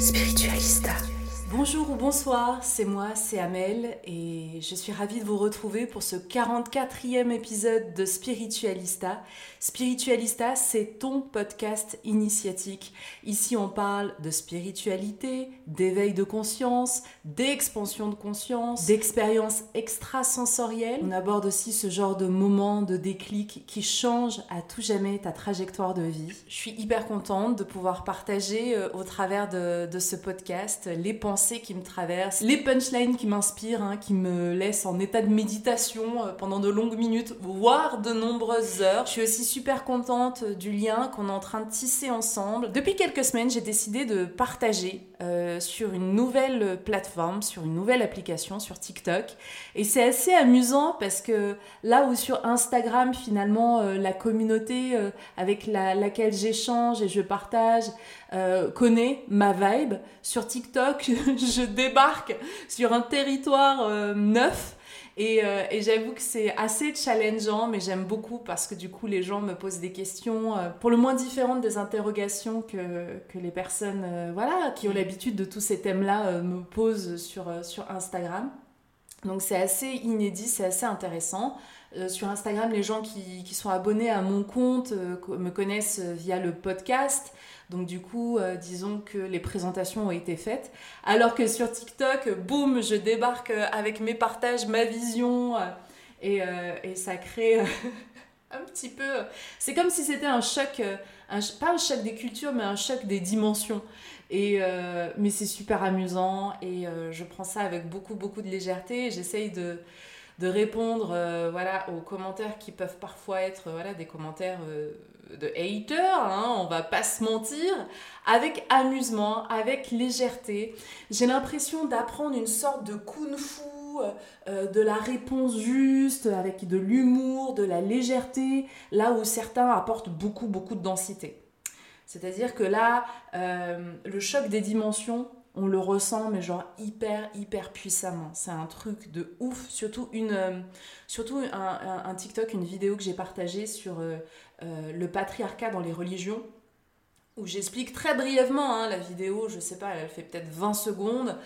Spiritualista. Bonjour ou bonsoir, c'est moi, c'est Amel et je suis ravie de vous retrouver pour ce 44e épisode de Spiritualista. Spiritualista, c'est ton podcast initiatique. Ici, on parle de spiritualité, d'éveil de conscience, d'expansion de conscience, d'expériences extrasensorielles. On aborde aussi ce genre de moments de déclic qui changent à tout jamais ta trajectoire de vie. Je suis hyper contente de pouvoir partager euh, au travers de, de ce podcast les pensées qui me traversent, les punchlines qui m'inspirent, hein, qui me laissent en état de méditation euh, pendant de longues minutes, voire de nombreuses heures. Je suis aussi super contente du lien qu'on est en train de tisser ensemble. Depuis quelques semaines, j'ai décidé de partager euh, sur une nouvelle plateforme, sur une nouvelle application, sur TikTok. Et c'est assez amusant parce que là où sur Instagram, finalement, euh, la communauté euh, avec la- laquelle j'échange et je partage euh, connaît ma vibe, sur TikTok, je débarque sur un territoire euh, neuf. Et, euh, et j'avoue que c'est assez challengeant, mais j'aime beaucoup parce que du coup, les gens me posent des questions euh, pour le moins différentes des interrogations que, que les personnes euh, voilà, qui ont l'habitude de tous ces thèmes-là me posent sur, sur Instagram. Donc c'est assez inédit, c'est assez intéressant. Euh, sur Instagram, les gens qui, qui sont abonnés à mon compte euh, co- me connaissent via le podcast. Donc du coup, euh, disons que les présentations ont été faites. Alors que sur TikTok, boum, je débarque euh, avec mes partages, ma vision. euh, et, ça crée un petit peu... C'est comme si c'était un choc, pas un choc des cultures, mais un choc des dimensions. Mais c'est super amusant et je prends ça avec beaucoup, beaucoup de légèreté. et J'essaye de, répondre voilà, aux commentaires qui peuvent parfois être voilà, des commentaires de haters, hein, on va pas se mentir, avec amusement, avec légèreté. J'ai l'impression d'apprendre une sorte de kung-fu, euh, de la réponse juste, avec de l'humour, de la légèreté, là où certains apportent beaucoup, beaucoup de densité. C'est-à-dire que là, euh, le choc des dimensions, on le ressent, mais genre hyper, hyper puissamment. C'est un truc de ouf. Surtout, euh, un, TikTok, une vidéo que j'ai partagée sur euh, euh, le patriarcat dans les religions, où j'explique très brièvement hein, la vidéo, je sais pas, elle fait peut-être 20 secondes,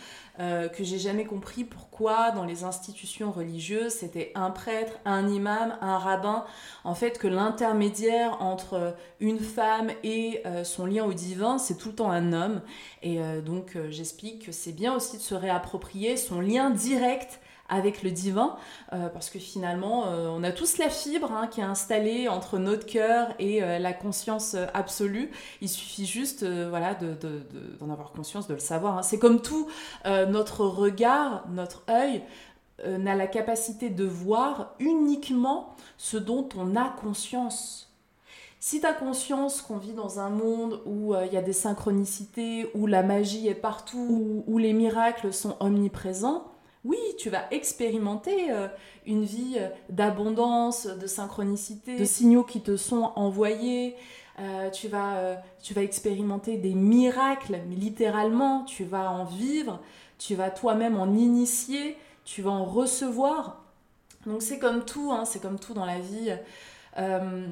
euh, que j'ai jamais compris pourquoi dans les institutions religieuses c'était un prêtre, un imam, un rabbin, en fait que l'intermédiaire entre une femme et euh, son lien au divin c'est tout le temps un homme. Et donc j'explique que c'est bien aussi de se réapproprier son lien direct avec le divin, euh, parce que finalement, euh, on a tous la fibre hein, qui est installée entre notre cœur et euh, la conscience absolue. Il suffit juste voilà, de- de- d'en avoir conscience, de le savoir. hein. C'est comme tout, notre regard, notre œil n'a la capacité de voir uniquement ce dont on a conscience. Si tu as conscience qu'on vit dans un monde où il y a des synchronicités, où la magie est partout, où les miracles sont omniprésents, oui, tu vas expérimenter euh, une vie euh, d'abondance, de synchronicité, de signaux qui te sont envoyés tu, vas, tu vas expérimenter des miracles, mais littéralement, tu vas en vivre, tu vas toi-même en initier, tu vas en recevoir. Donc c'est comme tout, hein, c'est comme tout dans la vie. Euh,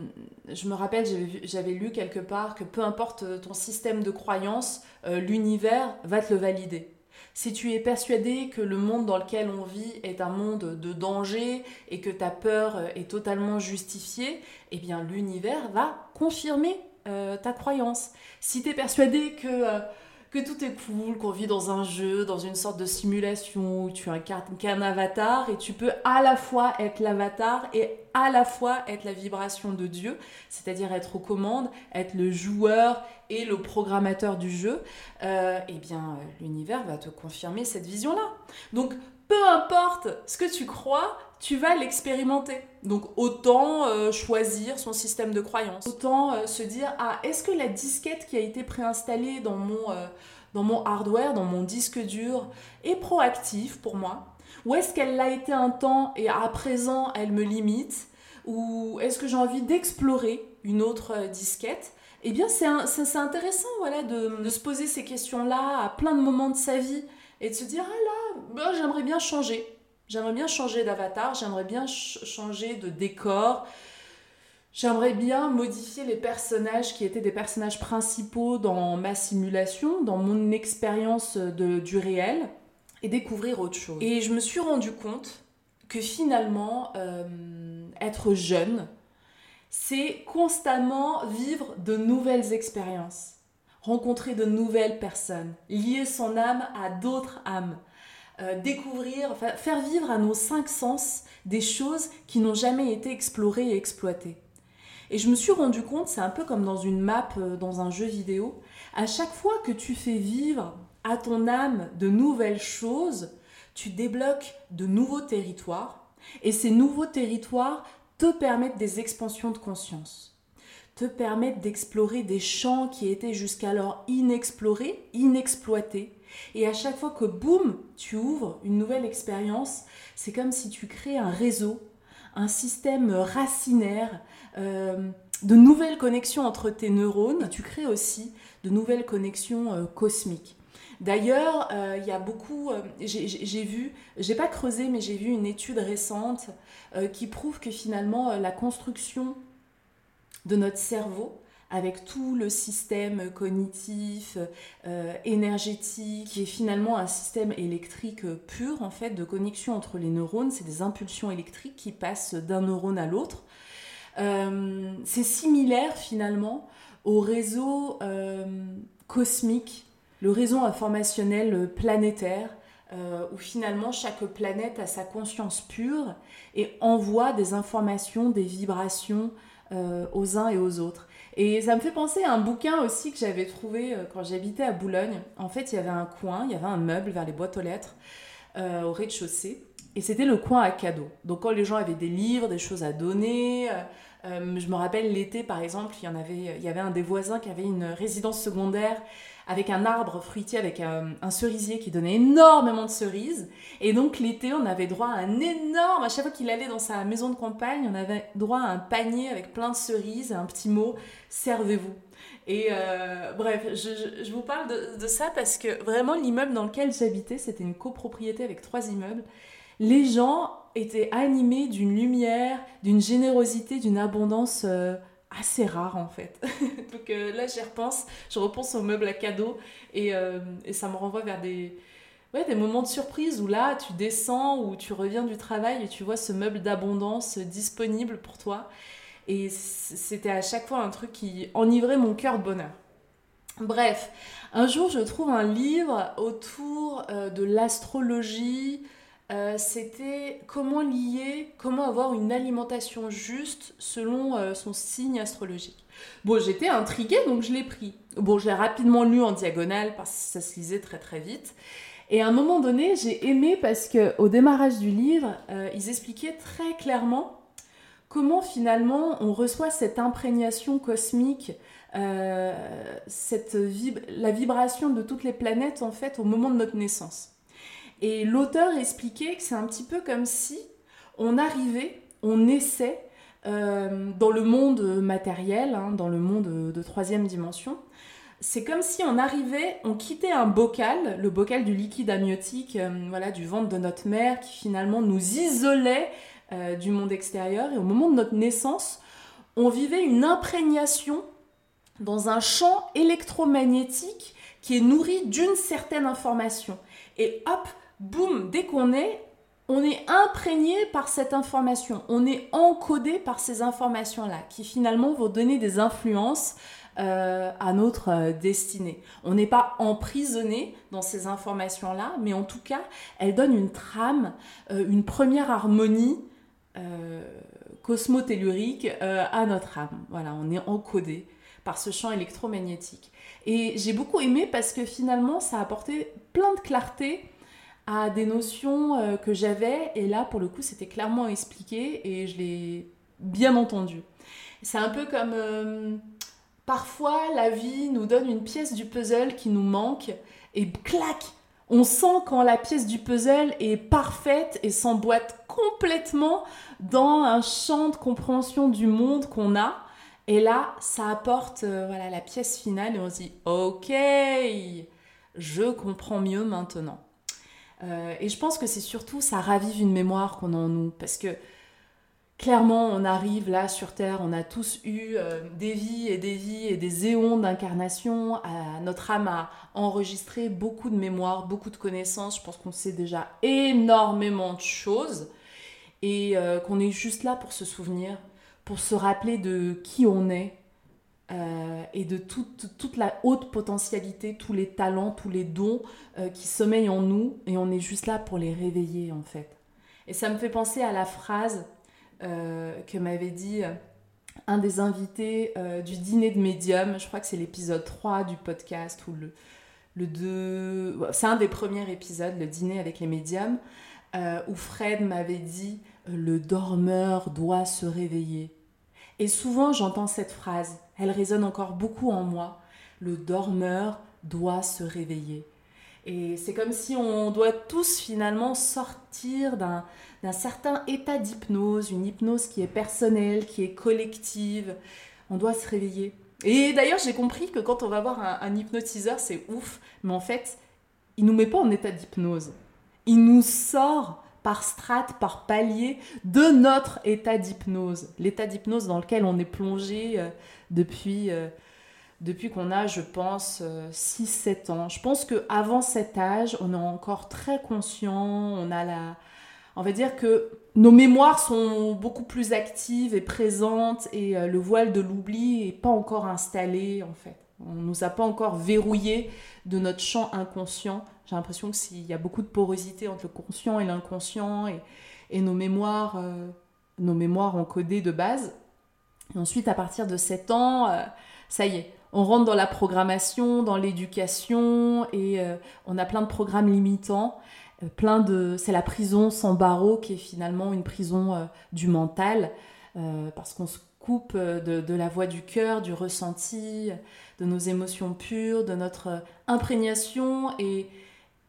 je me rappelle, j'avais lu quelque part que peu importe ton système de croyance, euh, l'univers va te le valider. Si tu es persuadé que le monde dans lequel on vit est un monde de danger et que ta peur est totalement justifiée, eh bien l'univers va confirmer euh, ta croyance. Si tu es persuadé que que tout est cool, qu'on vit dans un jeu, dans une sorte de simulation où tu incarnes qu'un avatar et tu peux à la fois être l'avatar et à la fois être la vibration de Dieu, c'est-à-dire être aux commandes, être le joueur et le programmateur du jeu, euh, eh bien euh, l'univers va te confirmer cette vision-là. Donc peu importe ce que tu crois, tu vas l'expérimenter. Donc autant euh, choisir son système de croyance, autant euh, se dire ah est-ce que la disquette qui a été préinstallée dans mon euh, dans mon hardware, dans mon disque dur est proactive pour moi? Ou est-ce qu'elle l'a été un temps et à présent elle me limite? Ou est-ce que j'ai envie d'explorer une autre disquette? Eh bien, c'est intéressant voilà, de, de, se poser ces questions-là à plein de moments de sa vie et de se dire, ah là, bah, j'aimerais bien changer. J'aimerais bien changer d'avatar, j'aimerais bien changer de décor. J'aimerais bien modifier les personnages qui étaient des personnages principaux dans ma simulation, dans mon expérience du réel, et découvrir autre chose. Et je me suis rendu compte que finalement, euh, être jeune, c'est constamment vivre de nouvelles expériences, rencontrer de nouvelles personnes, lier son âme à d'autres âmes. Euh, découvrir, faire vivre à nos cinq sens des choses qui n'ont jamais été explorées et exploitées. Et je me suis rendu compte, c'est un peu comme dans une map, euh, dans un jeu vidéo, à chaque fois que tu fais vivre à ton âme de nouvelles choses, tu débloques de nouveaux territoires, et ces nouveaux territoires te permettent des expansions de conscience, te permettent d'explorer des champs qui étaient jusqu'alors inexplorés, inexploités, et à chaque fois que, boum, tu ouvres une nouvelle expérience, c'est comme si tu crées un réseau, un système racinaire, euh, de nouvelles connexions entre tes neurones. tu crées aussi de nouvelles connexions euh, cosmiques. D'ailleurs, euh, il y a beaucoup, j'ai vu, j'ai pas creusé, mais j'ai vu une étude récente qui prouve que finalement la construction de notre cerveau avec tout le système cognitif, euh, énergétique, qui est finalement un système électrique pur, en fait, de connexion entre les neurones. C'est des impulsions électriques qui passent d'un neurone à l'autre. Euh, c'est similaire finalement au réseau euh, cosmique, le réseau informationnel planétaire, où finalement chaque planète a sa conscience pure et envoie des informations, des vibrations aux uns et aux autres. Et ça me fait penser à un bouquin aussi que j'avais trouvé euh, quand j'habitais à Boulogne. En fait, il y avait un coin, il y avait un meuble vers les boîtes aux lettres euh, au rez-de-chaussée. Et c'était le coin à cadeaux. Donc quand les gens avaient des livres, des choses à donner, euh, je me rappelle l'été par exemple, il y, avait un des voisins qui avait une résidence secondaire avec un arbre fruitier, avec un, cerisier qui donnait énormément de cerises. Et donc l'été, on avait droit à un énorme, à chaque fois qu'il allait dans sa maison de campagne, on avait droit à un panier avec plein de cerises un petit mot, servez-vous. Et euh, bref, je, vous parle de, de, ça parce que vraiment l'immeuble dans lequel j'habitais, c'était une copropriété avec trois immeubles. Les gens étaient animés d'une lumière, d'une générosité, d'une abondance. Euh, assez rare en fait. Donc euh, là j'y repense, je repense aux meubles à cadeaux et, euh, et, ça me renvoie vers des, ouais, des moments de surprise où là tu descends ou tu reviens du travail et tu vois ce meuble d'abondance disponible pour toi. Et c'était à chaque fois un truc qui enivrait mon cœur de bonheur. Bref, un jour je trouve un livre autour euh, de l'astrologie, euh, c'était comment lier, comment avoir une alimentation juste selon euh, son signe astrologique. Bon, j'étais intriguée, donc je l'ai pris. Bon, je l'ai rapidement lu en diagonale parce que ça se lisait très très vite. Et à un moment donné, j'ai aimé parce que au démarrage du livre, euh, ils expliquaient très clairement comment finalement on reçoit cette imprégnation cosmique, cette la vibration de toutes les planètes en fait au moment de notre naissance. Et l'auteur expliquait que c'est un petit peu comme si on arrivait, on naissait dans le monde matériel, hein, dans le monde de troisième dimension, c'est comme si on arrivait, on quittait un bocal, le bocal du liquide amniotique, voilà, du ventre de notre mère, qui finalement nous isolait du monde extérieur. Et au moment de notre naissance, on vivait une imprégnation dans un champ électromagnétique qui est nourri d'une certaine information. Et hop, boum, dès qu'on est, on est imprégné par cette information, on est encodé par ces informations-là, qui finalement vont donner des influences euh, à notre euh, destinée. On n'est pas emprisonné dans ces informations-là, mais en tout cas, elles donnent une trame, euh, une première harmonie cosmotellurique à notre âme. Voilà, on est encodé par ce champ électromagnétique. Et j'ai beaucoup aimé parce que finalement, ça a apporté plein de clarté à des notions euh, que j'avais. Et là, pour le coup, c'était clairement expliqué et je l'ai bien entendu. C'est un peu comme euh, parfois la vie nous donne une pièce du puzzle qui nous manque et clac, on sent quand la pièce du puzzle est parfaite et s'emboîte complètement dans un champ de compréhension du monde qu'on a. Et là, ça apporte euh, voilà la pièce finale et on se dit ok, je comprends mieux maintenant. Euh, et je pense que c'est surtout ça ravive une mémoire qu'on a en nous parce que clairement on arrive là sur Terre, on a tous eu euh, des vies et des vies et des éons d'incarnation. notre âme a enregistré beaucoup de mémoires, beaucoup de connaissances. Je pense qu'on sait déjà énormément de choses et qu'on est juste là pour se souvenir pour se rappeler de qui on est euh, et de toute, toute, la haute potentialité, tous les talents, tous les dons euh, qui sommeillent en nous et on est juste là pour les réveiller en fait. Et ça me fait penser à la phrase euh, que m'avait dit un des invités du dîner de médium, je crois que c'est l'épisode 3 du podcast ou le, le 2, c'est un des premiers épisodes, le dîner avec les médiums, où Fred m'avait dit le dormeur doit se réveiller. Et souvent j'entends cette phrase, elle résonne encore beaucoup en moi, le dormeur doit se réveiller. Et c'est comme si on doit tous finalement sortir d'un, certain état d'hypnose, une hypnose qui est personnelle, qui est collective. On doit se réveiller. Et d'ailleurs, j'ai compris que quand on va voir un, un hypnotiseur, c'est ouf, mais en fait, il nous met pas en état d'hypnose. Il nous sort par strate, par palier de notre état d'hypnose. L'état d'hypnose dans lequel on est plongé euh, depuis, euh, depuis qu'on a, je pense, 6-7 euh, ans. Je pense qu'avant cet âge, on est encore très conscient, on a la... On va dire que nos mémoires sont beaucoup plus actives et présentes et le voile de l'oubli n'est pas encore installé en fait. On ne nous a pas encore verrouillé de notre champ inconscient j'ai l'impression qu'il y a beaucoup de porosité entre le conscient et l'inconscient et, nos mémoires, euh, nos mémoires encodées de base. Et ensuite, à partir de 7 ans, euh, ça y est, on rentre dans la programmation, dans l'éducation et euh, on a plein de programmes limitants. plein de, c'est la prison sans barreaux qui est finalement une prison du mental parce qu'on se coupe de, de, la voix du cœur, du ressenti, de nos émotions pures, de notre imprégnation et,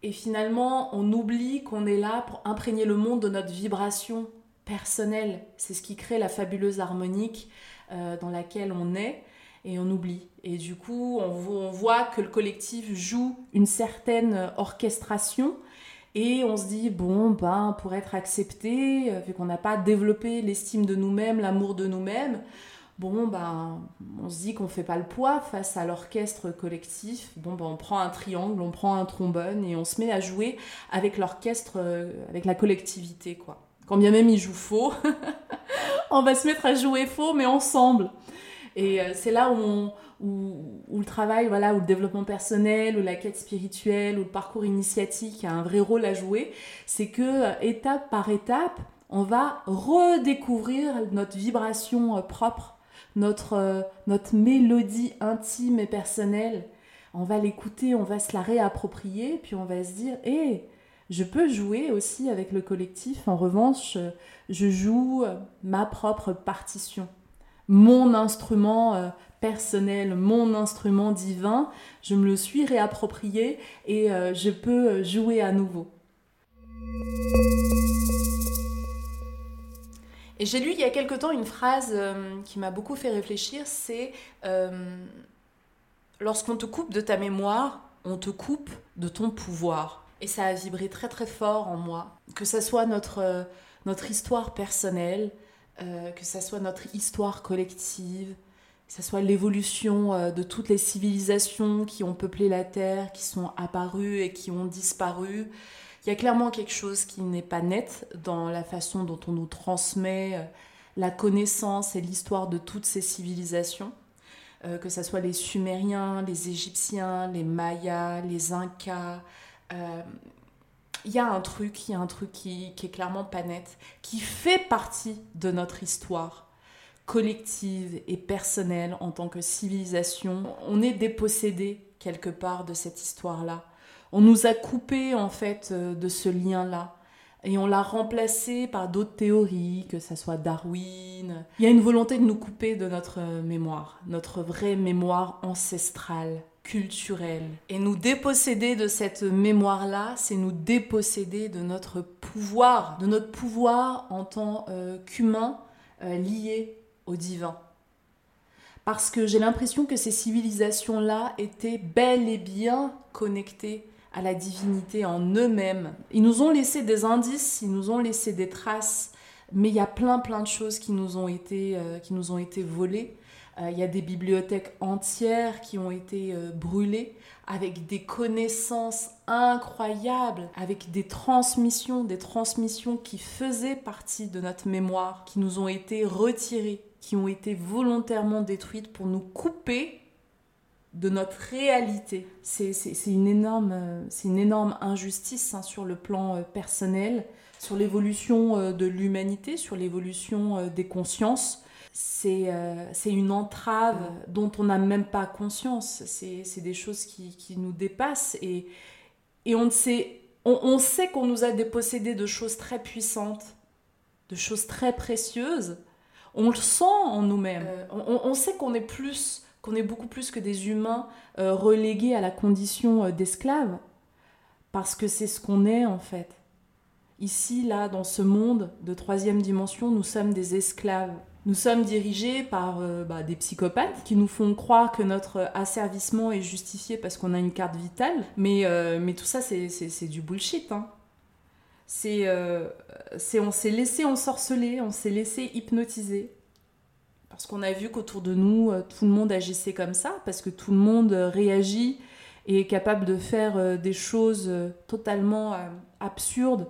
et finalement, on oublie qu'on est là pour imprégner le monde de notre vibration personnelle. C'est ce qui crée la fabuleuse harmonique euh, dans laquelle on est et on oublie. Et du coup, on, voit que le collectif joue une certaine orchestration et on se dit, bon, ben, pour être accepté, euh, vu qu'on n'a pas développé l'estime de nous-mêmes, l'amour de nous-mêmes, bon, ben, on se dit qu'on fait pas le poids face à l'orchestre collectif. Bon, ben, on prend un triangle, on prend un trombone et on se met à jouer avec l'orchestre, euh, avec la collectivité, quoi. Quand bien même il joue faux, on va se mettre à jouer faux, mais ensemble. Et euh, c'est là où, où, le travail, voilà, où le développement personnel, ou la quête spirituelle, ou le parcours initiatique a un vrai rôle à jouer. C'est que euh, étape par étape, on va redécouvrir notre vibration propre notre, euh, notre mélodie intime et personnelle. On va l'écouter, on va se la réapproprier, puis on va se dire, hé, je peux jouer aussi avec le collectif. En revanche, je joue euh, ma propre partition, mon instrument euh, personnel, mon instrument divin. Je me le suis réapproprié et je peux jouer à nouveau. Et j'ai lu il y a quelque temps une phrase euh, qui m'a beaucoup fait réfléchir, c'est euh, lorsqu'on te coupe de ta mémoire, on te coupe de ton pouvoir. Et ça a vibré très très fort en moi. Que ça soit notre, euh, notre histoire personnelle, que ça soit notre histoire collective, que ça soit l'évolution de toutes les civilisations qui ont peuplé la Terre, qui sont apparues et qui ont disparu, il y a clairement quelque chose qui n'est pas net dans la façon dont on nous transmet euh, la connaissance et l'histoire de toutes ces civilisations, euh, que ce soit les Sumériens, les Égyptiens, les Mayas, les Incas. Euh, il y a un truc, il y a un truc qui, qui est clairement pas net, qui fait partie de notre histoire collective et personnelle en tant que civilisation. On est dépossédé quelque part de cette histoire-là. On nous a coupé en fait euh, de ce lien-là et on l'a remplacé par d'autres théories, que ça soit Darwin. Il y a une volonté de nous couper de notre euh, mémoire, notre vraie mémoire ancestrale, culturelle. Et nous déposséder de cette mémoire-là, c'est nous déposséder de notre pouvoir, de notre pouvoir en tant euh, qu'humain lié au divin. Parce que j'ai l'impression que ces civilisations-là étaient bel et bien connectées à la divinité en eux-mêmes. Ils nous ont laissé des indices, ils nous ont laissé des traces, mais il y a plein plein de choses qui nous ont été, euh, qui nous ont été volées. Euh, il y a des bibliothèques entières qui ont été euh, brûlées avec des connaissances incroyables, avec des transmissions, des transmissions qui faisaient partie de notre mémoire, qui nous ont été retirées, qui ont été volontairement détruites pour nous couper de notre réalité. C'est une, énorme, une énorme injustice hein, sur le plan euh, personnel, sur l'évolution euh, de l'humanité, sur l'évolution euh, des consciences. C'est une entrave dont on n'a même pas conscience. C'est des choses qui, qui, nous dépassent et, et on, sait, on, on sait qu'on nous a dépossédés de choses très puissantes, de choses très précieuses. On le sent en nous-mêmes. on, on, sait qu'on est plus qu'on est beaucoup plus que des humains euh, relégués à la condition euh, d'esclaves, parce que c'est ce qu'on est en fait. Ici, là, dans ce monde de troisième dimension, nous sommes des esclaves. Nous sommes dirigés par euh, bah, des psychopathes qui nous font croire que notre asservissement est justifié parce qu'on a une carte vitale, mais, mais tout ça, c'est du bullshit. Hein. C'est, on s'est laissé ensorceler, on s'est laissé hypnotiser. Parce qu'on a vu qu'autour de nous, euh, tout le monde agissait comme ça, parce que tout le monde euh, réagit et est capable de faire euh, des choses totalement absurdes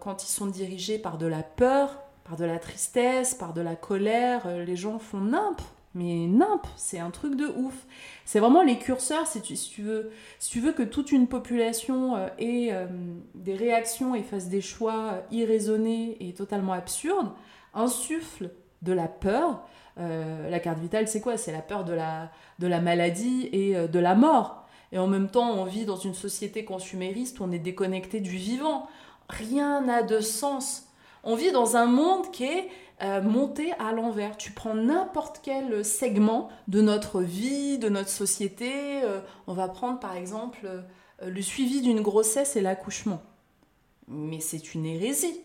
quand ils sont dirigés par de la peur, par de la tristesse, par de la colère. Les gens font nimp, mais nimp, c'est un truc de ouf. C'est vraiment les curseurs, si tu, veux, si tu veux que toute une population ait des réactions et fasse des choix irraisonnés et totalement absurdes, insuffle de la peur. Euh, la carte vitale, c'est quoi? C'est la peur de la, de la maladie et euh, de la mort. Et en même temps, on vit dans une société consumériste où on est déconnecté du vivant. Rien n'a de sens. On vit dans un monde qui est euh, monté à l'envers. Tu prends n'importe quel segment de notre vie, de notre société. on va prendre par exemple le suivi d'une grossesse et l'accouchement. Mais c'est une hérésie.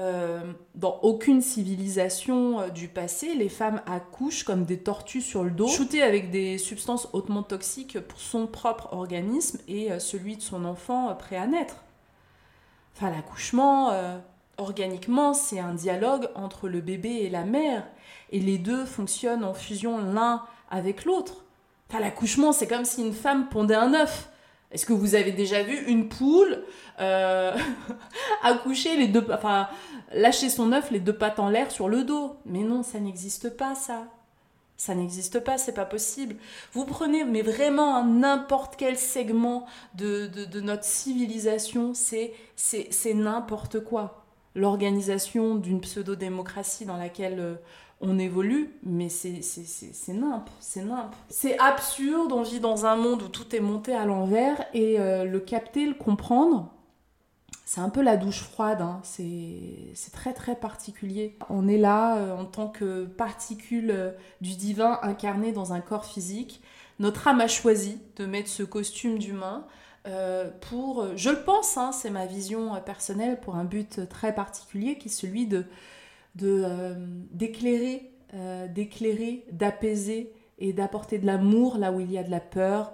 Euh, dans aucune civilisation euh, du passé, les femmes accouchent comme des tortues sur le dos, shootées avec des substances hautement toxiques pour son propre organisme et euh, celui de son enfant prêt à naître. Enfin, l'accouchement, organiquement, c'est un dialogue entre le bébé et la mère, et les deux fonctionnent en fusion l'un avec l'autre. Enfin, l'accouchement, c'est comme si une femme pondait un œuf. Est-ce que vous avez déjà vu une poule euh, accoucher les deux, enfin lâcher son œuf les deux pattes en l'air sur le dos? Mais non, ça n'existe pas ça. Ça n'existe pas, c'est pas possible. Vous prenez, mais vraiment n'importe quel segment de, de, notre civilisation, c'est n'importe quoi. L'organisation d'une pseudo-démocratie dans laquelle euh, on évolue, mais c'est nimp, c'est nimp. C'est absurde, on vit dans un monde où tout est monté à l'envers et euh, le capter, le comprendre, c'est un peu la douche froide, hein. c'est très très particulier. On est là euh, en tant que particule du divin incarné dans un corps physique. Notre âme a choisi de mettre ce costume d'humain pour, je le pense, hein, c'est ma vision personnelle, pour un but très particulier qui est celui de d'éclairer, d'éclairer, d'apaiser et d'apporter de l'amour là où il y a de la peur.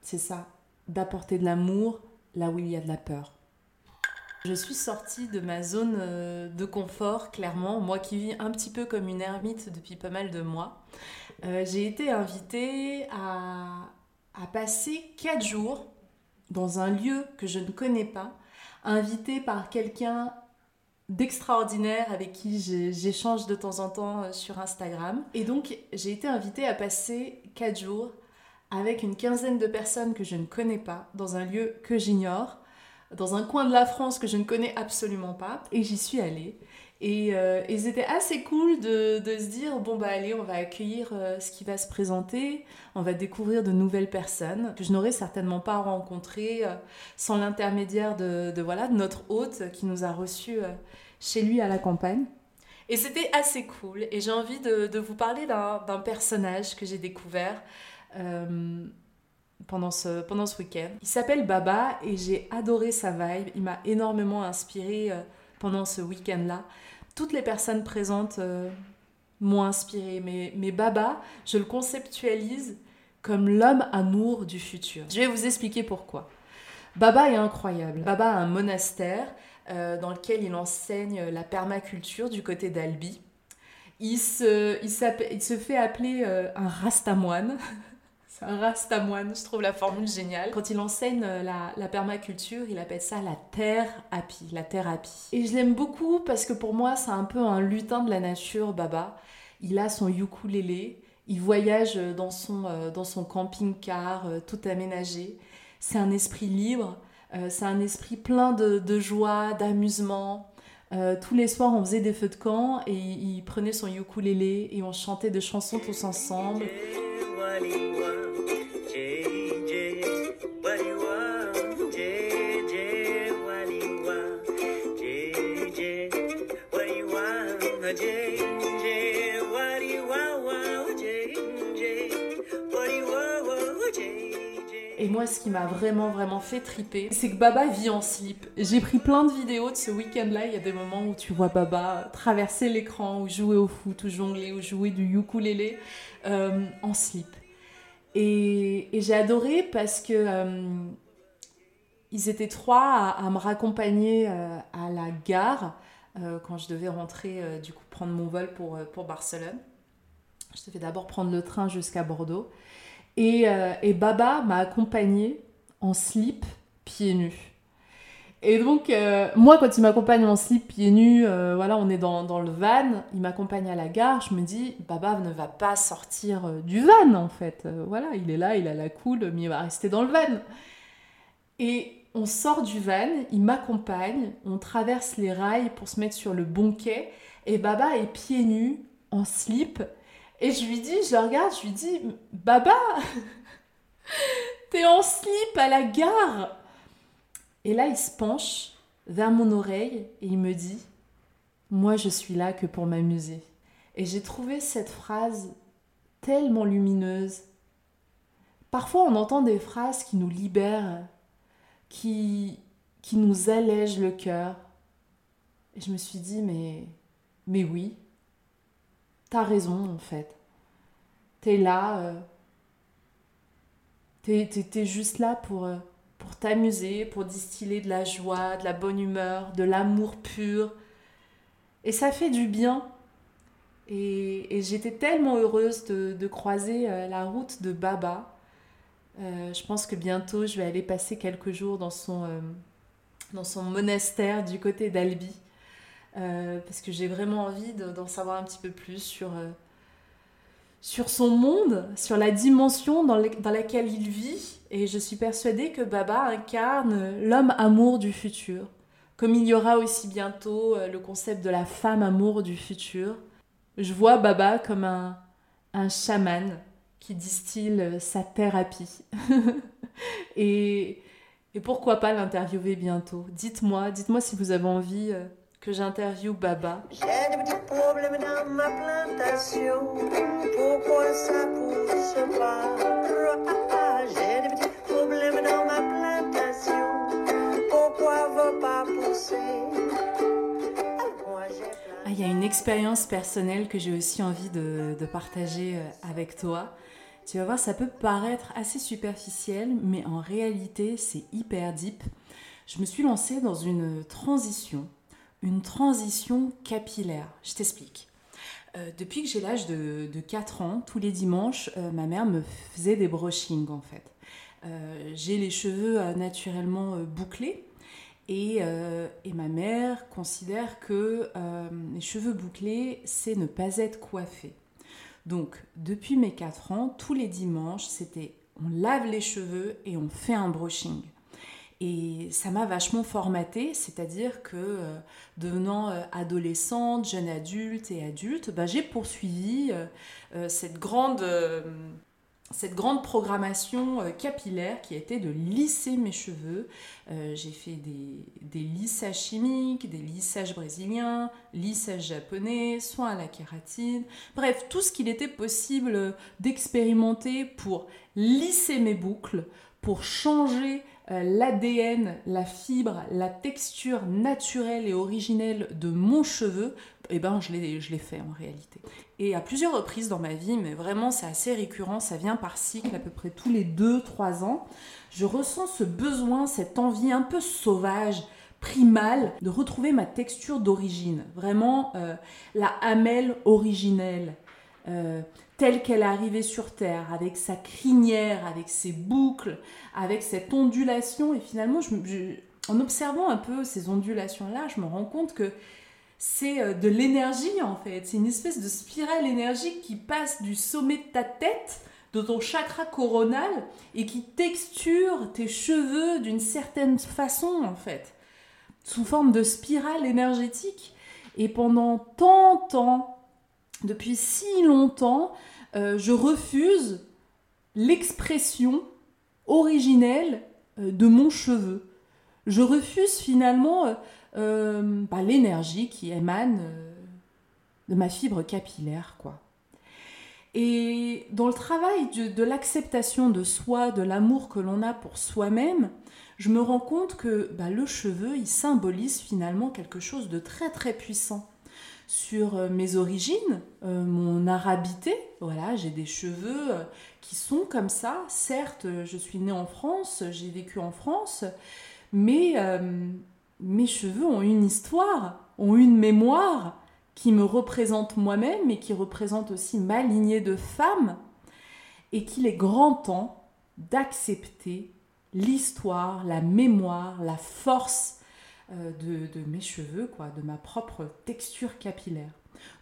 c'est ça, d'apporter de l'amour là où il y a de la peur. Je suis sortie de ma zone euh, de confort, clairement, moi qui vis un petit peu comme une ermite depuis pas mal de mois. Euh, j'ai été invitée à, passer 4 jours dans un lieu que je ne connais pas, invitée par quelqu'un d'extraordinaire avec qui j'échange de temps en temps euh, sur Instagram. Et donc j'ai été invitée à passer 4 jours avec une quinzaine de personnes que je ne connais pas, dans un lieu que j'ignore, dans un coin de la France que je ne connais absolument pas, et j'y suis allée. Et, euh, c'était assez cool de, se dire, bon bah allez, on va accueillir euh, ce qui va se présenter, on va découvrir de nouvelles personnes que je n'aurais certainement pas rencontrées euh, sans l'intermédiaire de, voilà, de notre hôte qui nous a reçus chez lui à la campagne. Et c'était assez cool, et j'ai envie de, de vous parler d'un personnage que j'ai découvert pendant ce, pendant ce week-end. Il s'appelle Baba et j'ai adoré sa vibe. Il m'a énormément inspiré euh, pendant ce week-end-là. Toutes les personnes présentes euh, m'ont inspiré, mais, Baba, je le conceptualise comme l'homme amour du futur. Je vais vous expliquer pourquoi. Baba est incroyable. Baba a un monastère dans lequel il enseigne la permaculture du côté d'Albi. Il se, fait appeler un rastamoine. C'est un rastamoine, je trouve la formule géniale. Quand il enseigne euh, la, permaculture, il appelle ça la terre happy, la thérapie. Et je l'aime beaucoup parce que pour moi, c'est un peu un lutin de la nature, Baba. Il a son ukulélé, il voyage dans son, euh, dans son camping-car euh, tout aménagé. C'est un esprit libre, c'est un esprit plein de, joie, d'amusement. tous les soirs, on faisait des feux de camp et il prenait son ukulélé et on chantait des chansons tous ensemble. Et moi, ce qui m'a vraiment, vraiment fait triper, c'est que Baba vit en slip. J'ai pris plein de vidéos de ce week-end-là. Il y a des moments où tu vois Baba traverser l'écran, ou jouer au foot, ou jongler, ou jouer du ukulélé euh, en slip. Et, j'ai adoré parce que euh, ils étaient trois à, me raccompagner euh, à la gare quand je devais rentrer, du coup, prendre mon vol pour, pour Barcelone. Je devais d'abord prendre le train jusqu'à Bordeaux. Euh, et, Baba m'a accompagnée en slip, pieds nus. Et donc, euh, moi, quand il m'accompagne en slip, pieds nus, euh, voilà, on est dans, le van, il m'accompagne à la gare, je me dis, Baba ne va pas sortir du van, en fait. voilà, il est là, il a la cool, mais il va rester dans le van. Et on sort du van, il m'accompagne, on traverse les rails pour se mettre sur le bon quai, et Baba est pieds nus, en slip, et je lui dis, je le regarde, je lui dis, Baba, t'es en slip à la gare. Et là, il se penche vers mon oreille et il me dit, moi, je suis là que pour m'amuser. Et j'ai trouvé cette phrase tellement lumineuse. Parfois, on entend des phrases qui nous libèrent, qui, qui nous allègent le cœur. Et je me suis dit, mais, mais oui, T'as raison en fait. T'es là. Euh, t'es, juste là pour, euh, pour t'amuser, pour distiller de la joie, de la bonne humeur, de l'amour pur. Et ça fait du bien. Et, j'étais tellement heureuse de, croiser euh, la route de Baba. je pense que bientôt je vais aller passer quelques jours dans son, dans son monastère du côté d'Albi. Euh, parce que j'ai vraiment envie d'en savoir un petit peu plus sur, euh, sur son monde, sur la dimension dans, dans, laquelle il vit. Et je suis persuadée que Baba incarne l'homme amour du futur. Comme il y aura aussi bientôt euh, le concept de la femme amour du futur, je vois Baba comme un, un chaman qui distille sa thérapie. et, et pourquoi pas l'interviewer bientôt? Dites-moi, dites-moi si vous avez envie que j'interviewe Baba. J'ai des petits problèmes dans ma plantation. Pourquoi ça pousse pas? J'ai des petits problèmes dans ma plantation. Pourquoi va pas pousser? Expérience personnelle que j'ai aussi envie de, partager euh, avec toi. Tu vas voir, ça peut paraître assez superficiel, mais en réalité, c'est hyper deep. Je me suis lancée dans une transition, une transition capillaire. Je t'explique. Euh, depuis que j'ai l'âge de, 4 ans, tous les dimanches, euh, ma mère me faisait des brushings en fait. j'ai les cheveux naturellement bouclés euh, et, ma mère considère que euh, les cheveux bouclés, c'est ne pas être coiffé. Donc, depuis mes 4 ans, tous les dimanches, c'était on lave les cheveux et on fait un brushing. Et ça m'a vachement formaté, c'est-à-dire que euh, devenant adolescente, jeune adulte et adulte, bah, j'ai poursuivi cette grande cette grande programmation euh, capillaire qui a été de lisser mes cheveux. Euh, j'ai fait des, lissages chimiques, des lissages brésiliens, lissages japonais, soins à la kératine, bref, tout ce qu'il était possible d'expérimenter pour lisser mes boucles, pour changer euh, l'ADN, la fibre, la texture naturelle et originelle de mon cheveu, eh ben je l'ai, je l'ai fait en réalité. Et à plusieurs reprises dans ma vie, mais vraiment c'est assez récurrent, ça vient par cycle à peu près tous les 2-3 ans, je ressens ce besoin, cette envie un peu sauvage, primale, de retrouver ma texture d'origine, vraiment euh, la hamelle originelle. Euh, telle qu'elle arrivée sur Terre, avec sa crinière, avec ses boucles, avec cette ondulation. Et finalement, en observant un peu ces ondulations-là, je me rends compte que c'est euh, de l'énergie en fait. C'est une espèce de spirale énergique qui passe du sommet de ta tête, de ton chakra coronal, et qui texture tes cheveux d'une certaine façon en fait, sous forme de spirale énergétique. Et pendant tant de depuis si longtemps, euh, je refuse l'expression originelle euh, de mon cheveu. Je refuse finalement euh, bah, l'énergie qui émane de ma fibre capillaire, quoi. Et dans le travail de, l'acceptation de soi, de l'amour que l'on a pour soi-même, je me rends compte que bah, le cheveu, il symbolise finalement quelque chose de très très puissant sur euh, mes origines, euh, mon arabité. Voilà, j'ai des cheveux euh, qui sont comme ça. Certes, je suis née en France, j'ai vécu en France, mais mes cheveux ont une histoire, ont une mémoire qui me représente moi-même et qui représente aussi ma lignée de femme et qu'il est grand temps d'accepter l'histoire, la mémoire, la force euh, de, mes cheveux, quoi, de ma propre texture capillaire.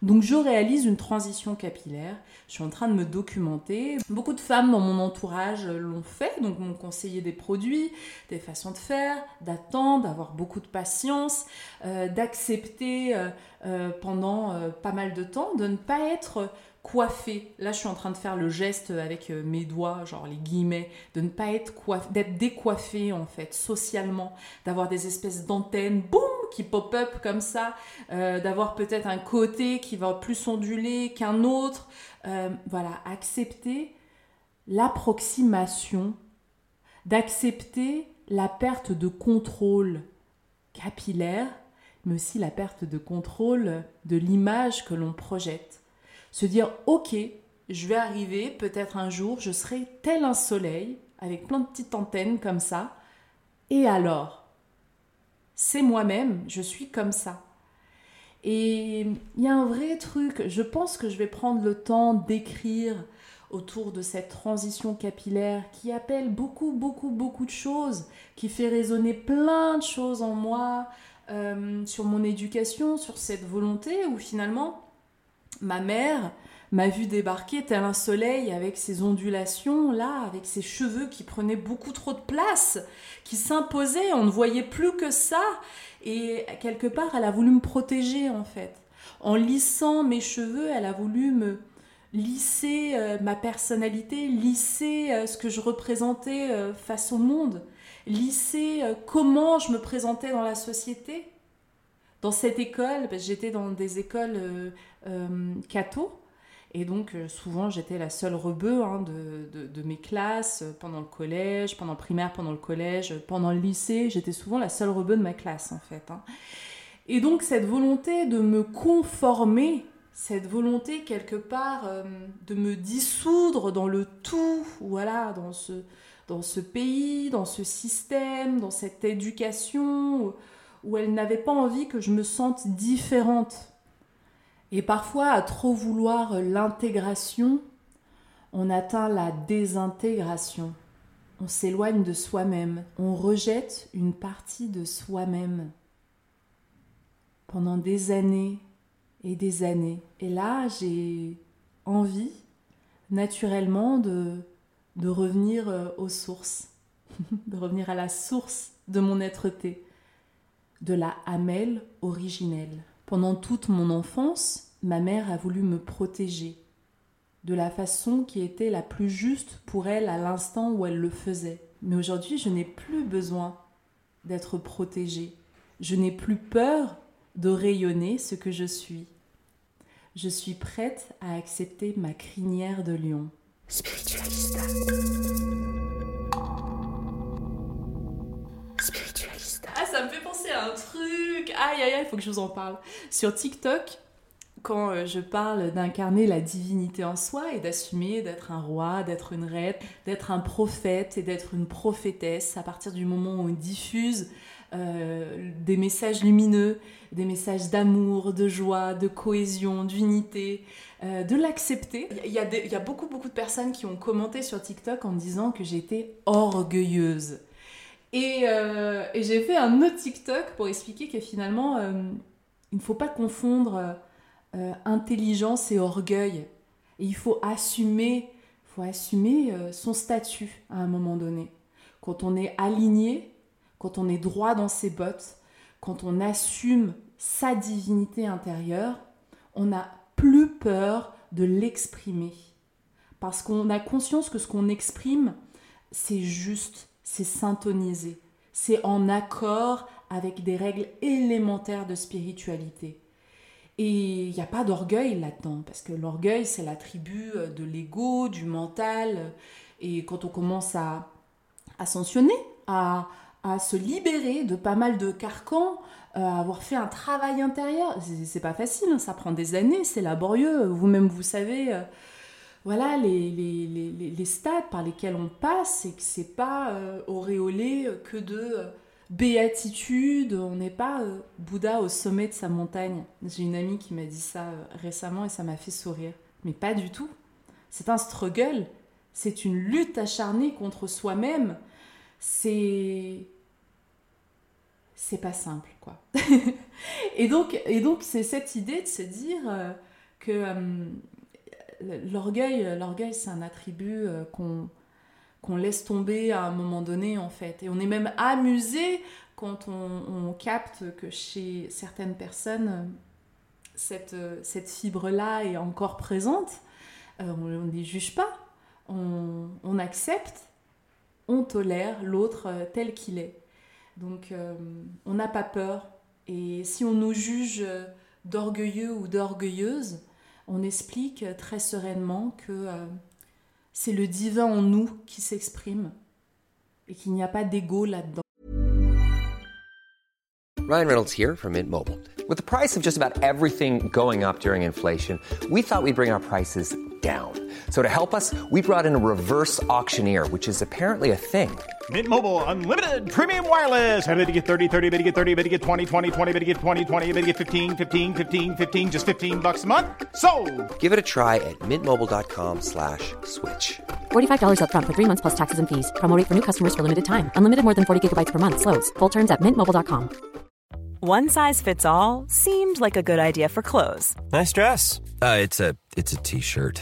Donc je réalise une transition capillaire, je suis en train de me documenter. Beaucoup de femmes dans mon entourage l'ont fait, donc m'ont conseillé des produits, des façons de faire, d'attendre, d'avoir beaucoup de patience, euh, d'accepter euh, pendant pas mal de temps de ne pas être coiffée. Là, je suis en train de faire le geste avec euh, mes doigts, genre les guillemets, de ne pas être coiffée, d'être décoiffée en fait, socialement, d'avoir des espèces d'antennes, boum, qui pop-up comme ça, euh, d'avoir peut-être un côté qui va plus onduler qu'un autre. Euh, voilà, accepter l'approximation, d'accepter la perte de contrôle capillaire, mais aussi la perte de contrôle de l'image que l'on projette se dire, ok, je vais arriver, peut-être un jour, je serai tel un soleil, avec plein de petites antennes comme ça, et alors C'est moi-même, je suis comme ça. Et il y a un vrai truc, je pense que je vais prendre le temps d'écrire autour de cette transition capillaire qui appelle beaucoup, beaucoup, beaucoup de choses, qui fait résonner plein de choses en moi, euh, sur mon éducation, sur cette volonté, où finalement, ma mère m'a vu débarquer tel un soleil avec ses ondulations là, avec ses cheveux qui prenaient beaucoup trop de place, qui s'imposaient, on ne voyait plus que ça. Et quelque part, elle a voulu me protéger en fait. En lissant mes cheveux, elle a voulu me lisser euh, ma personnalité, lisser euh, ce que je représentais euh, face au monde, lisser comment je me présentais dans la société. Dans cette école, j'étais dans des écoles catho. Et donc, euh, souvent, j'étais la seule rebeu hein, de, de, mes classes euh, pendant le collège, pendant le primaire, pendant le collège, pendant le lycée. J'étais souvent la seule rebeu de ma classe, en fait. Hein. Et donc cette volonté de me conformer, cette volonté quelque part euh, de me dissoudre dans le tout, voilà, dans ce, dans ce pays, dans ce système, dans cette éducation, où elle n'avait pas envie que je me sente différente. Et parfois, à trop vouloir l'intégration, on atteint la désintégration. On s'éloigne de soi-même, on rejette une partie de soi-même pendant des années et des années. Et là, j'ai envie, naturellement, de, de revenir euh, aux sources, de revenir à la source de mon être-té, de la Hamel originelle. Pendant toute mon enfance, ma mère a voulu me protéger de la façon qui était la plus juste pour elle à l'instant où elle le faisait. Mais aujourd'hui, je n'ai plus besoin d'être protégée. Je n'ai plus peur de rayonner ce que je suis. Je suis prête à accepter ma crinière de lion. Spiritualista. Spiritualista. Ah, ça me fait penser à un truc. Aïe, aïe, aïe, il faut que je vous en parle. Sur TikTok, quand euh, je parle d'incarner la divinité en soi et d'assumer d'être un roi, d'être une reine, d'être un prophète et d'être une prophétesse, à partir du moment où on diffuse euh, des messages lumineux, des messages d'amour, de joie, de cohésion, d'unité, euh, de l'accepter. Il y, a beaucoup, beaucoup de personnes qui ont commenté sur TikTok en disant que j'étais orgueilleuse. Et, euh, et j'ai fait un autre TikTok pour expliquer que finalement, il ne faut pas confondre intelligence et orgueil. Il faut assumer, faut assumer son statut à un moment donné. Quand on est aligné, quand on est droit dans ses bottes, quand on assume sa divinité intérieure, on n'a plus peur de l'exprimer. Parce qu'on a conscience que ce qu'on exprime, c'est juste, c'est syntonisé, c'est en accord avec des règles élémentaires de spiritualité. Et il n'y a pas d'orgueil là-dedans, parce que l'orgueil, c'est l'attribut de l'ego, du mental. Et quand on commence à ascensionner, à, à se libérer de pas mal de carcans, euh, avoir fait un travail intérieur. C'est pas facile, hein, ça prend des années, c'est laborieux. Vous-même, vous savez, euh, voilà, les, les, stades par lesquels on passe, et que c'est pas euh, auréolé que de béatitude, on n'est pas Bouddha au sommet de sa montagne. J'ai une amie qui m'a dit ça récemment et ça m'a fait sourire. Mais pas du tout. C'est un struggle, c'est une lutte acharnée contre soi-même. C'est c'est pas simple, quoi. et donc, et donc c'est cette idée de se dire euh, que euh, l'orgueil, l'orgueil, c'est un attribut euh, qu'on laisse tomber à un moment donné, en fait. Et on est même amusé quand on, capte que chez certaines personnes, cette, cette fibre-là est encore présente. on ne les juge pas, on, accepte, on tolère l'autre tel qu'il est. Donc euh, on n'a pas peur. Et si on nous juge d'orgueilleux ou d'orgueilleuse, on explique très sereinement que euh, c'est le divin en nous qui s'exprime et qu'il n'y a pas d'ego là-dedans. Ryan Reynolds here from Mint Mobile. With the price of just about everything going up during inflation, we thought we'd bring our prices down. So to help us, we brought in a reverse auctioneer, which is apparently a thing. Mint Mobile unlimited premium wireless. Ready to get 30, 30, bit to get 30, bit to get 20, 20, 20, bit to get 20, 20, bit to get 15, 15, 15, 15 just 15 bucks a month. So, Give it a try at mintmobile.com/switch. slash $45 up front for 3 months plus taxes and fees. Promo rate for new customers for limited time. Unlimited more than 40 gigabytes per month slows. Full terms at mintmobile.com. One size fits all seemed like a good idea for clothes. Nice dress. Uh, it's a it's a t-shirt.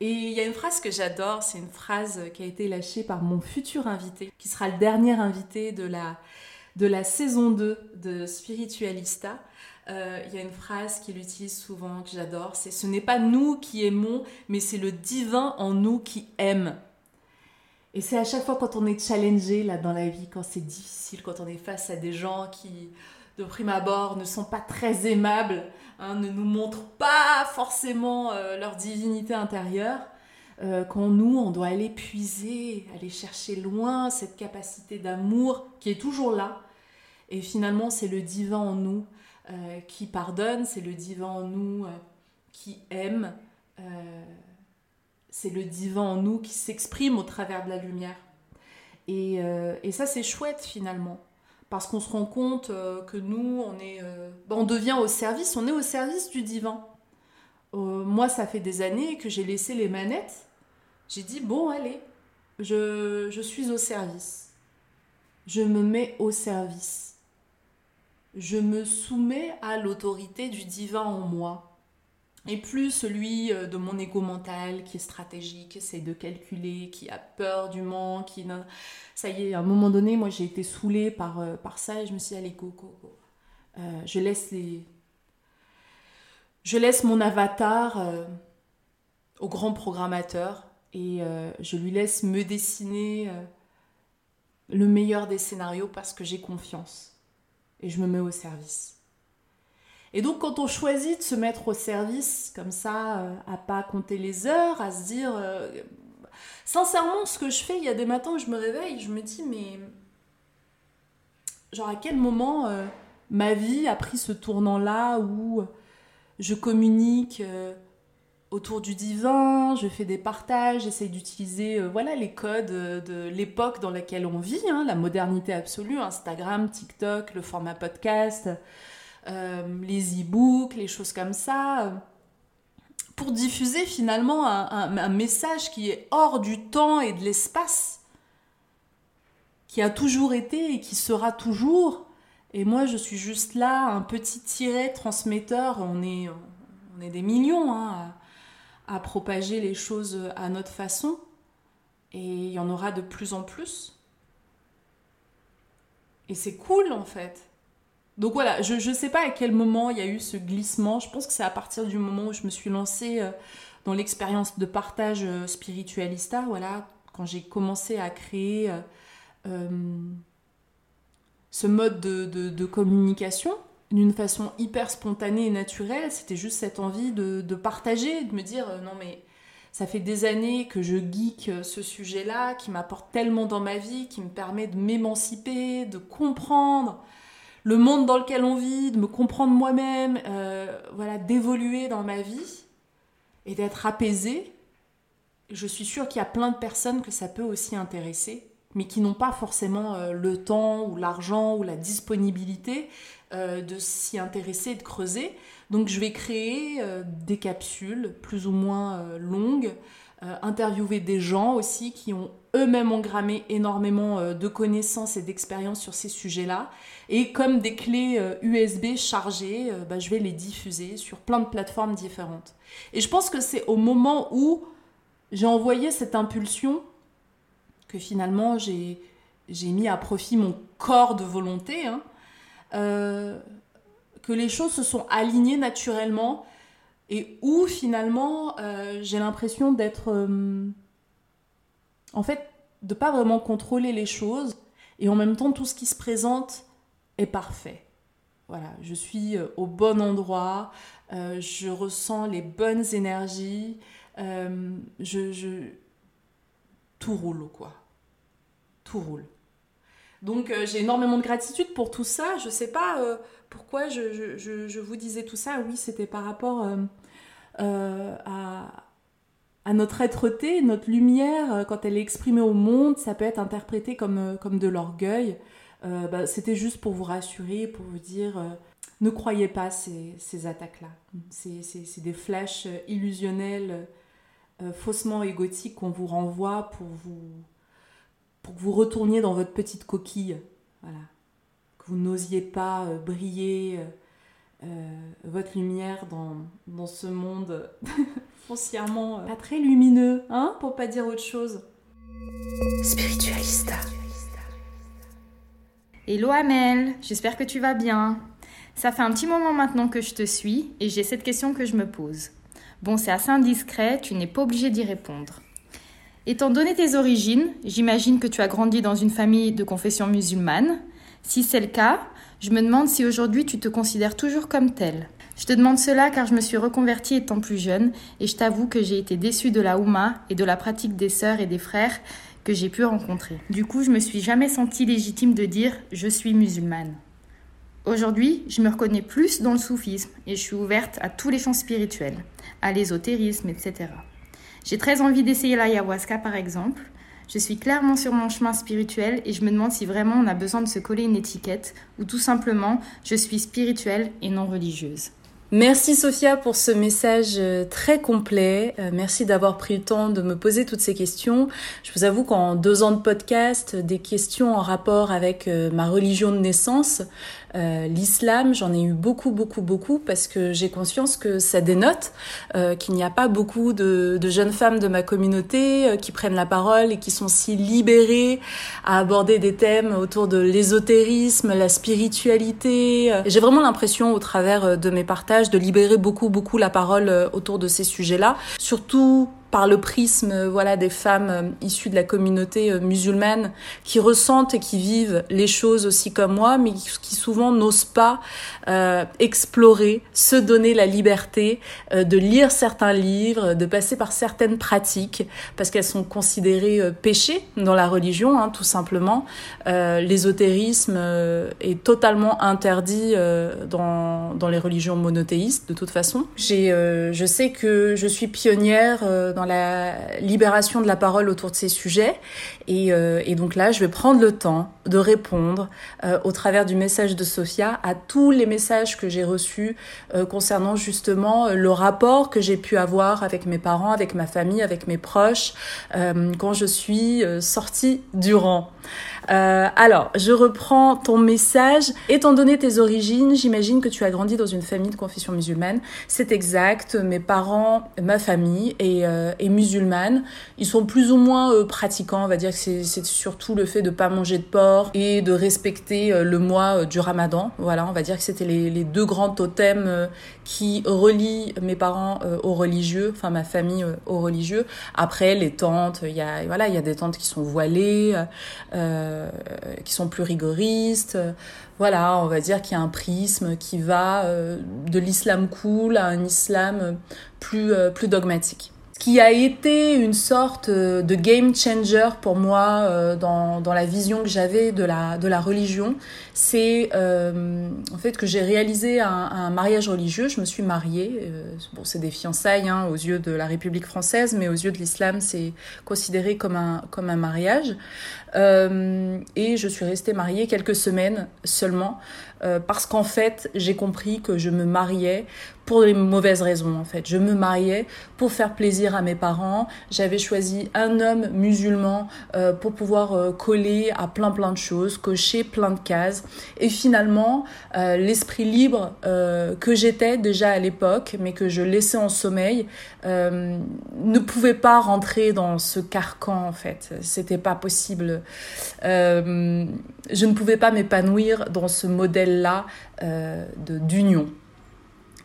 Et il y a une phrase que j'adore, c'est une phrase qui a été lâchée par mon futur invité, qui sera le dernier invité de la, de la saison 2 de Spiritualista. euh, il y a une phrase qu'il utilise souvent que j'adore, c'est ce n'est pas nous qui aimons, mais c'est le divin en nous qui aime. Et c'est à chaque fois quand on est challengé là dans la vie, quand c'est difficile, quand on est face à des gens qui, de prime abord, ne sont pas très aimables, hein, ne nous montrent pas forcément euh, leur divinité intérieure, euh, quand nous, on doit aller puiser, aller chercher loin cette capacité d'amour qui est toujours là. Et finalement, c'est le divin en nous euh, qui pardonne, c'est le divin en nous qui aime, c'est le divin en nous qui s'exprime au travers de la lumière. Et, et ça, c'est chouette finalement, parce qu'on se rend compte que nous, on est, ben, on devient au service, on est au service du divin. moi, ça fait des années que j'ai laissé les manettes. J'ai dit bon, allez, je, je suis au service. Je me mets au service je me soumets à l'autorité du divin en moi. Et plus celui euh, de mon ego mental qui est stratégique, qui essaie de calculer, qui a peur du manque, qui... Ça y est, à un moment donné, moi j'ai été saoulée par, euh, ça et je me suis dit, allez, go, go, go. Euh. Je laisse mon avatar au grand programmateur et je lui laisse me dessiner le meilleur des scénarios parce que j'ai confiance et je me mets au service. Et donc quand on choisit de se mettre au service comme ça, euh, à pas compter les heures, à se dire, euh, sincèrement, ce que je fais, il y a des matins où je me réveille, je me dis, mais genre à quel moment euh, ma vie a pris ce tournant-là où je communique autour du divin, je fais des partages, j'essaie d'utiliser euh, voilà les codes euh, de l'époque dans laquelle on vit, hein, la modernité absolue, Instagram, TikTok, le format podcast, euh, les e-books, les choses comme ça, pour diffuser finalement un, message qui est hors du temps et de l'espace, qui a toujours été et qui sera toujours. Et moi, je suis juste là, un petit tiret transmetteur. On est, on est des millions hein, à propager les choses à notre façon. Et il y en aura de plus en plus. Et c'est cool en fait. Donc voilà, je ne sais pas à quel moment il y a eu ce glissement. Je pense que c'est à partir du moment où je me suis lancée euh, dans l'expérience de partage euh, spiritualista, voilà, quand j'ai commencé à créer euh, ce mode de communication d'une façon hyper spontanée et naturelle. C'était juste cette envie de, partager, de me dire non mais ça fait des années que je geek ce sujet-là, qui m'apporte tellement dans ma vie, qui me permet de m'émanciper, de comprendre le monde dans lequel on vit, de me comprendre moi-même, euh, voilà, d'évoluer dans ma vie et d'être apaisée. Je suis sûre qu'il y a plein de personnes que ça peut aussi intéresser, mais qui n'ont pas forcément le temps ou l'argent ou la disponibilité euh, de s'y intéresser et de creuser. Donc je vais créer euh, des capsules plus ou moins euh, interviewer des gens aussi qui ont eux-mêmes engrammé énormément de connaissances et d'expériences sur ces sujets-là. Et comme des clés USB chargées, bah, je vais les diffuser sur plein de plateformes différentes. Et je pense que c'est au moment où j'ai envoyé cette impulsion que finalement j'ai mis à profit mon corps de volonté. Hein, euh, que les choses se sont alignées naturellement et où finalement euh, j'ai l'impression d'être euh, en fait de pas vraiment contrôler les choses et en même temps tout ce qui se présente est parfait. Voilà je suis au bon endroit je ressens les bonnes énergies je, je tout roule quoi. Tout roule. Donc euh, j'ai énormément de gratitude pour tout ça. Je ne sais pas euh, pourquoi je, vous disais tout ça. Oui, c'était par rapport euh, à, notre être-té, notre lumière, quand elle est exprimée au monde, ça peut être interprété comme, de l'orgueil. Bah, c'était juste pour vous rassurer, pour vous dire, ne croyez pas ces, attaques-là. C'est des flashs illusionnels, faussement égotiques qu'on vous renvoie pour vous pour que vous retourniez dans votre petite coquille, voilà, vous n'osiez pas euh, briller euh, euh, votre lumière dans, dans ce monde foncièrement pas très lumineux, hein, pour pas dire autre chose. Spiritualista. Hello Amel, j'espère que tu vas bien. Ça fait un petit moment maintenant que je te suis et j'ai cette question que je me pose. Bon, c'est assez indiscret, tu n'es pas obligé d'y répondre. Étant donné tes origines, j'imagine que tu as grandi dans une famille de confession musulmane. Si c'est le cas, je me demande si aujourd'hui tu te considères toujours comme tel. Je te demande cela car je me suis reconvertie étant plus jeune et je t'avoue que j'ai été déçue de la Houma et de la pratique des sœurs et des frères que j'ai pu rencontrer. Du coup, je me suis jamais sentie légitime de dire je suis musulmane. Aujourd'hui, je me reconnais plus dans le soufisme et je suis ouverte à tous les champs spirituels, à l'ésotérisme, etc. J'ai très envie d'essayer l'ayahuasca par exemple. Je suis clairement sur mon chemin spirituel et je me demande si vraiment on a besoin de se coller une étiquette ou tout simplement je suis spirituelle et non religieuse. Merci Sophia pour ce message euh, très complet. Euh, merci d'avoir pris le temps de me poser toutes ces questions. Je vous avoue qu'en deux ans de podcast, des questions en rapport avec euh, ma religion de naissance, l'islam, j'en ai eu beaucoup, beaucoup, beaucoup parce que j'ai conscience que ça dénote qu'il n'y a pas beaucoup de, de, jeunes femmes de ma communauté qui prennent la parole et qui sont si libérées à aborder des thèmes autour de l'ésotérisme, la spiritualité. J'ai vraiment l'impression au travers de mes partages de libérer beaucoup, beaucoup la parole euh, autour de ces sujets-là. Surtout par le prisme euh, voilà des femmes euh, issues de la communauté euh, musulmane qui ressentent et qui vivent les choses aussi comme moi mais qui souvent n'osent pas explorer se donner la liberté de lire certains livres de passer par certaines pratiques parce qu'elles sont considérées péchés dans la religion hein, tout simplement. L'ésotérisme est totalement interdit dans, dans les religions monothéistes de toute façon. J'ai je sais que je suis pionnière dans la libération de la parole autour de ces sujets. Et, euh, et donc là, je vais prendre le temps de répondre euh, au travers du message de Sophia à tous les messages que j'ai reçus euh, concernant justement le rapport que j'ai pu avoir avec mes parents, avec ma famille, avec mes proches quand je suis sortie du rang. Euh, alors, je reprends ton message. Étant donné tes origines, j'imagine que tu as grandi dans une famille de confession musulmane. C'est exact. Mes parents, ma famille est, euh, est musulmane. Ils sont plus ou moins euh, pratiquants. On va dire c'est surtout le fait de pas manger de porc et de respecter euh, le mois du Ramadan. Voilà, on va dire que c'était les, deux grands totems qui relient mes parents aux religieux, enfin ma famille aux religieux. Après, les tantes, il y a voilà, il y a des tantes qui sont voilées. Euh, euh, qui sont plus rigoristes. Voilà, on va dire qu'il y a un prisme qui va euh, de l'islam cool à un islam plus, euh, plus dogmatique qui a été une sorte de game changer pour moi dans, dans la vision que j'avais de la, religion, c'est euh, en fait que j'ai réalisé un, mariage religieux. Je me suis mariée. Euh, bon, c'est des fiançailles hein, aux yeux de la République française, mais aux yeux de l'islam, c'est considéré comme un mariage. Euh, et je suis restée mariée quelques semaines seulement euh, parce qu'en fait, j'ai compris que je me mariais pour les mauvaises raisons. En fait, je me mariais pour faire plaisir à mes parents. J'avais choisi un homme musulman euh, pour pouvoir coller à plein plein de choses, cocher plein de cases. Et finalement, euh, l'esprit libre euh, que j'étais déjà à l'époque, mais que je laissais en sommeil, euh, ne pouvait pas rentrer dans ce carcan en fait. C'était pas possible. je ne pouvais pas m'épanouir dans ce modèle-là d'union.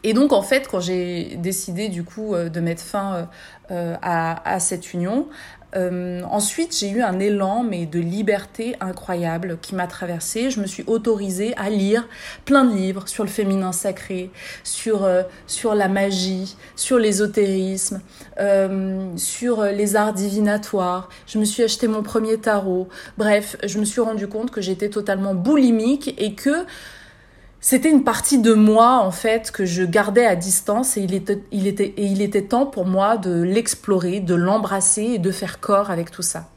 Et donc en fait, quand j'ai décidé du coup de mettre fin à, à, cette union, euh, ensuite, j'ai eu un élan, mais de liberté incroyable qui m'a traversée. Je me suis autorisée à lire plein de livres sur le féminin sacré, sur, euh, sur la magie, sur l'ésotérisme, euh, sur les arts divinatoires. Je me suis acheté mon premier tarot. Bref, je me suis rendu compte que j'étais totalement boulimique et que c'était une partie de moi en fait que je gardais à distance et il était, il était, et il était temps pour moi de l'explorer, de l'embrasser et de faire corps avec tout ça.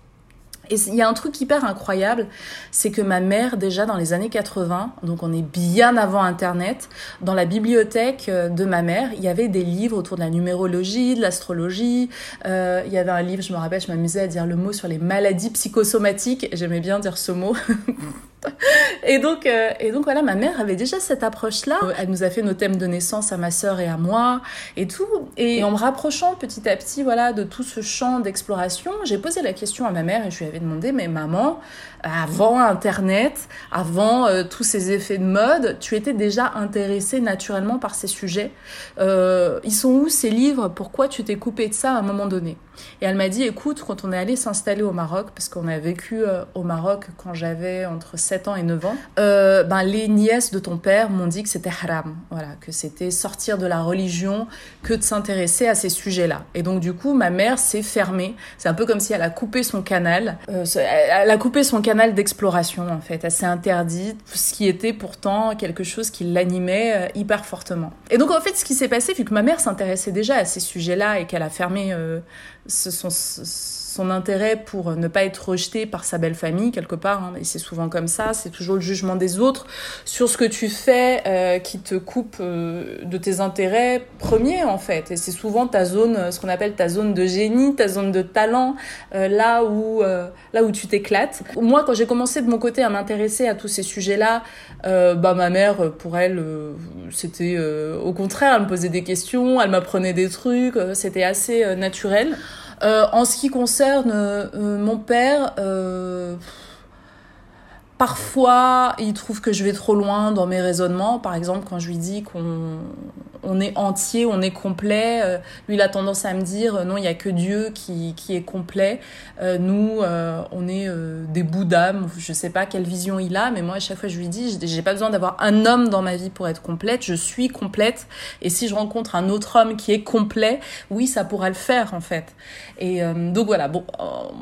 Et il y a un truc hyper incroyable, c'est que ma mère, déjà dans les années 80, donc on est bien avant Internet, dans la bibliothèque euh, de ma mère, il y avait des livres autour de la numérologie, de l'astrologie. Euh, il y avait un livre, je me rappelle, je m'amusais à dire le mot sur les maladies psychosomatiques. J'aimais bien dire ce mot. et donc, euh, et donc voilà, ma mère avait déjà cette approche-là. Elle nous a fait nos thèmes de naissance à ma sœur et à moi et tout. Et en me rapprochant petit à petit, voilà, de tout ce champ d'exploration, j'ai posé la question à ma mère et je lui avais demandé, mais maman, avant Internet, avant euh, tous ces effets de mode, tu étais déjà intéressé naturellement par ces sujets. Euh, ils sont où ces livres? Pourquoi tu t'es coupé de ça à un moment donné? Et elle m'a dit, écoute, quand on est allé s'installer au Maroc, parce qu'on a vécu euh, au Maroc quand j'avais entre 7 ans et 9 ans, ben, les nièces de ton père m'ont dit que c'était haram, voilà, que c'était sortir de la religion que de s'intéresser à ces sujets-là. Et donc du coup, ma mère s'est fermée. C'est un peu comme si elle a coupé son canal. elle a coupé son canal d'exploration en fait. S'est interdite ce qui était pourtant quelque chose qui l'animait euh, hyper fortement. Et donc en fait ce qui s'est passé, vu que ma mère s'intéressait déjà à ces sujets-là et qu'elle a fermé euh, son, son intérêt pour ne pas être rejeté par sa belle famille quelque part, hein, et c'est souvent comme ça, c'est toujours le jugement des autres sur ce que tu fais euh, qui te coupe euh, de tes intérêts premiers en fait, et c'est souvent ta zone, ce qu'on appelle ta zone de génie, ta zone de talent, euh, là où là où tu t'éclates. Moi, quand j'ai commencé de mon côté à m'intéresser à tous ces sujets-là, bah ma mère, pour elle, c'était au contraire, elle me posait des questions, elle m'apprenait des trucs, c'était assez naturel. Euh, en ce qui concerne euh, mon père, euh, Parfois, il trouve que je vais trop loin dans mes raisonnements. Par exemple, quand je lui dis qu'on on est entier, on est complet, euh, lui, il a tendance à me dire euh, non, il y a que Dieu qui, qui est complet. Euh, nous, on est des bouts d'âme. Je sais pas quelle vision il a, mais moi, à chaque fois, je lui dis j'ai pas besoin d'avoir un homme dans ma vie pour être complète. Je suis complète. Et si je rencontre un autre homme qui est complet, oui, ça pourra le faire, en fait. Et donc voilà, bon,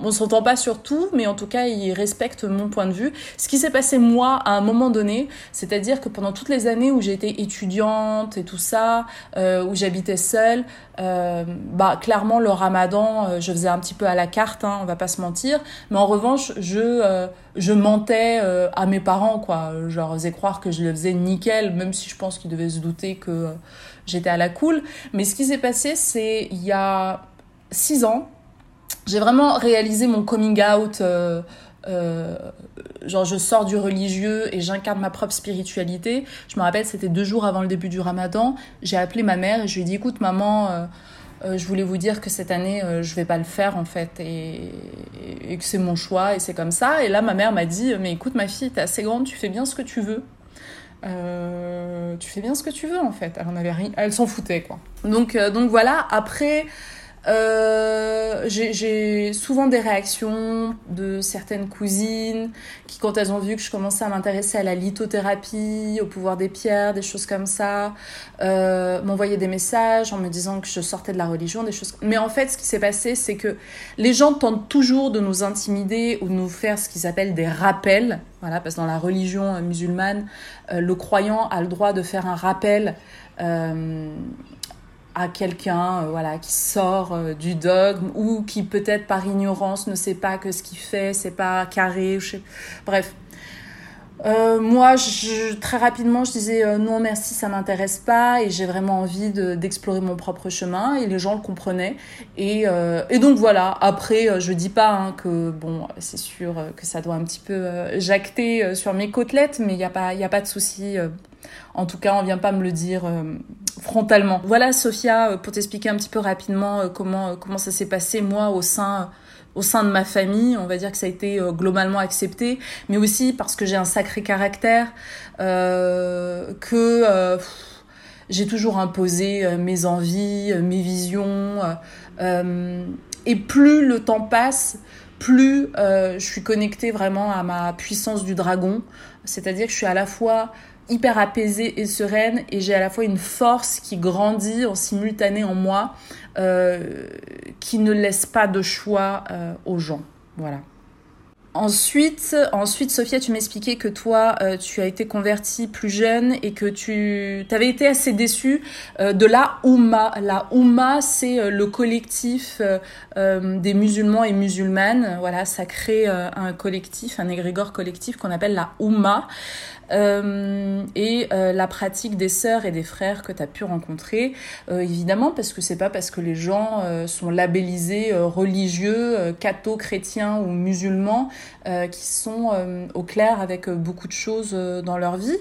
on s'entend pas sur tout, mais en tout cas, il respecte mon point de vue ce qui s'est passé moi à un moment donné, c'est-à-dire que pendant toutes les années où j'étais étudiante et tout ça, euh, où j'habitais seule, euh, bah clairement le Ramadan, euh, je faisais un petit peu à la carte, hein, on va pas se mentir, mais en revanche, je je mentais à mes parents quoi, je leur faisais croire que je le faisais nickel, même si je pense qu'ils devaient se douter que j'étais à la cool. Mais ce qui s'est passé, c'est il y a six ans, j'ai vraiment réalisé mon coming out euh, genre je sors du religieux et j'incarne ma propre spiritualité. Je me rappelle, c'était deux jours avant le début du ramadan. J'ai appelé ma mère et je lui ai dit, écoute maman, euh, euh, je voulais vous dire que cette année, je vais pas le faire en fait et, et que c'est mon choix et c'est comme ça. Et là, ma mère m'a dit, mais écoute ma fille, t'es assez grande, tu fais bien ce que tu veux. tu fais bien ce que tu veux en fait. Elle en avait elle s'en foutait quoi. Donc donc voilà. Après euh, j'ai souvent des réactions de certaines cousines qui, quand elles ont vu que je commençais à m'intéresser à la lithothérapie, au pouvoir des pierres, des choses comme ça, euh, m'envoyaient des messages en me disant que je sortais de la religion, des choses. Mais en fait, ce qui s'est passé, c'est que les gens tentent toujours de nous intimider ou de nous faire ce qu'ils appellent des rappels. Voilà, parce que dans la religion musulmane, euh, le croyant a le droit de faire un rappel. À quelqu'un euh, voilà qui sort euh, du dogme ou qui peut-être par ignorance ne sait pas que ce qu'il fait c'est pas carré bref. Euh, moi je, très rapidement je disais non merci ça m'intéresse pas et j'ai vraiment envie d'explorer mon propre chemin et les gens le comprenaient. Et, et donc voilà. Après je dis pas hein, que bon c'est sûr que ça doit un petit peu jacter sur mes côtelettes mais il n'y a pas il y a pas de souci en tout cas, on vient pas me le dire euh, frontalement. Voilà, Sophia, euh, pour t'expliquer un petit peu rapidement euh, comment comment ça s'est passé moi au sein au sein de ma famille, on va dire que ça a été globalement accepté, mais aussi parce que j'ai un sacré caractère, que j'ai toujours imposé mes envies, mes visions, et plus le temps passe, plus je suis connectée vraiment à ma puissance du dragon, c'est-à-dire que je suis à la fois hyper apaisée et sereine et j'ai à la fois une force qui grandit en simultané en moi euh, qui ne laisse pas de choix euh, aux gens. Voilà. Ensuite, ensuite, Sophia, tu m'expliquais que toi, euh, tu as été convertie plus jeune et que tu avais été assez déçue de la Oumma. La Oumma, c'est le collectif des musulmans et musulmanes. Voilà, ça crée un collectif, un égrégore collectif qu'on appelle la Oumma. Euh, et euh, la pratique des sœurs et des frères que tu as pu rencontrer, euh, évidemment, parce que c'est pas parce que les gens sont labellisés religieux, catho, chrétiens ou musulmans, qui sont au clair avec beaucoup de choses dans leur vie,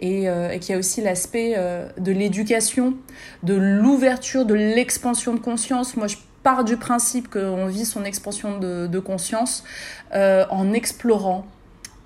et, qu'il y a aussi l'aspect de l'éducation, de l'ouverture, de l'expansion de conscience. Moi, je pars du principe qu'on vit son expansion de conscience en explorant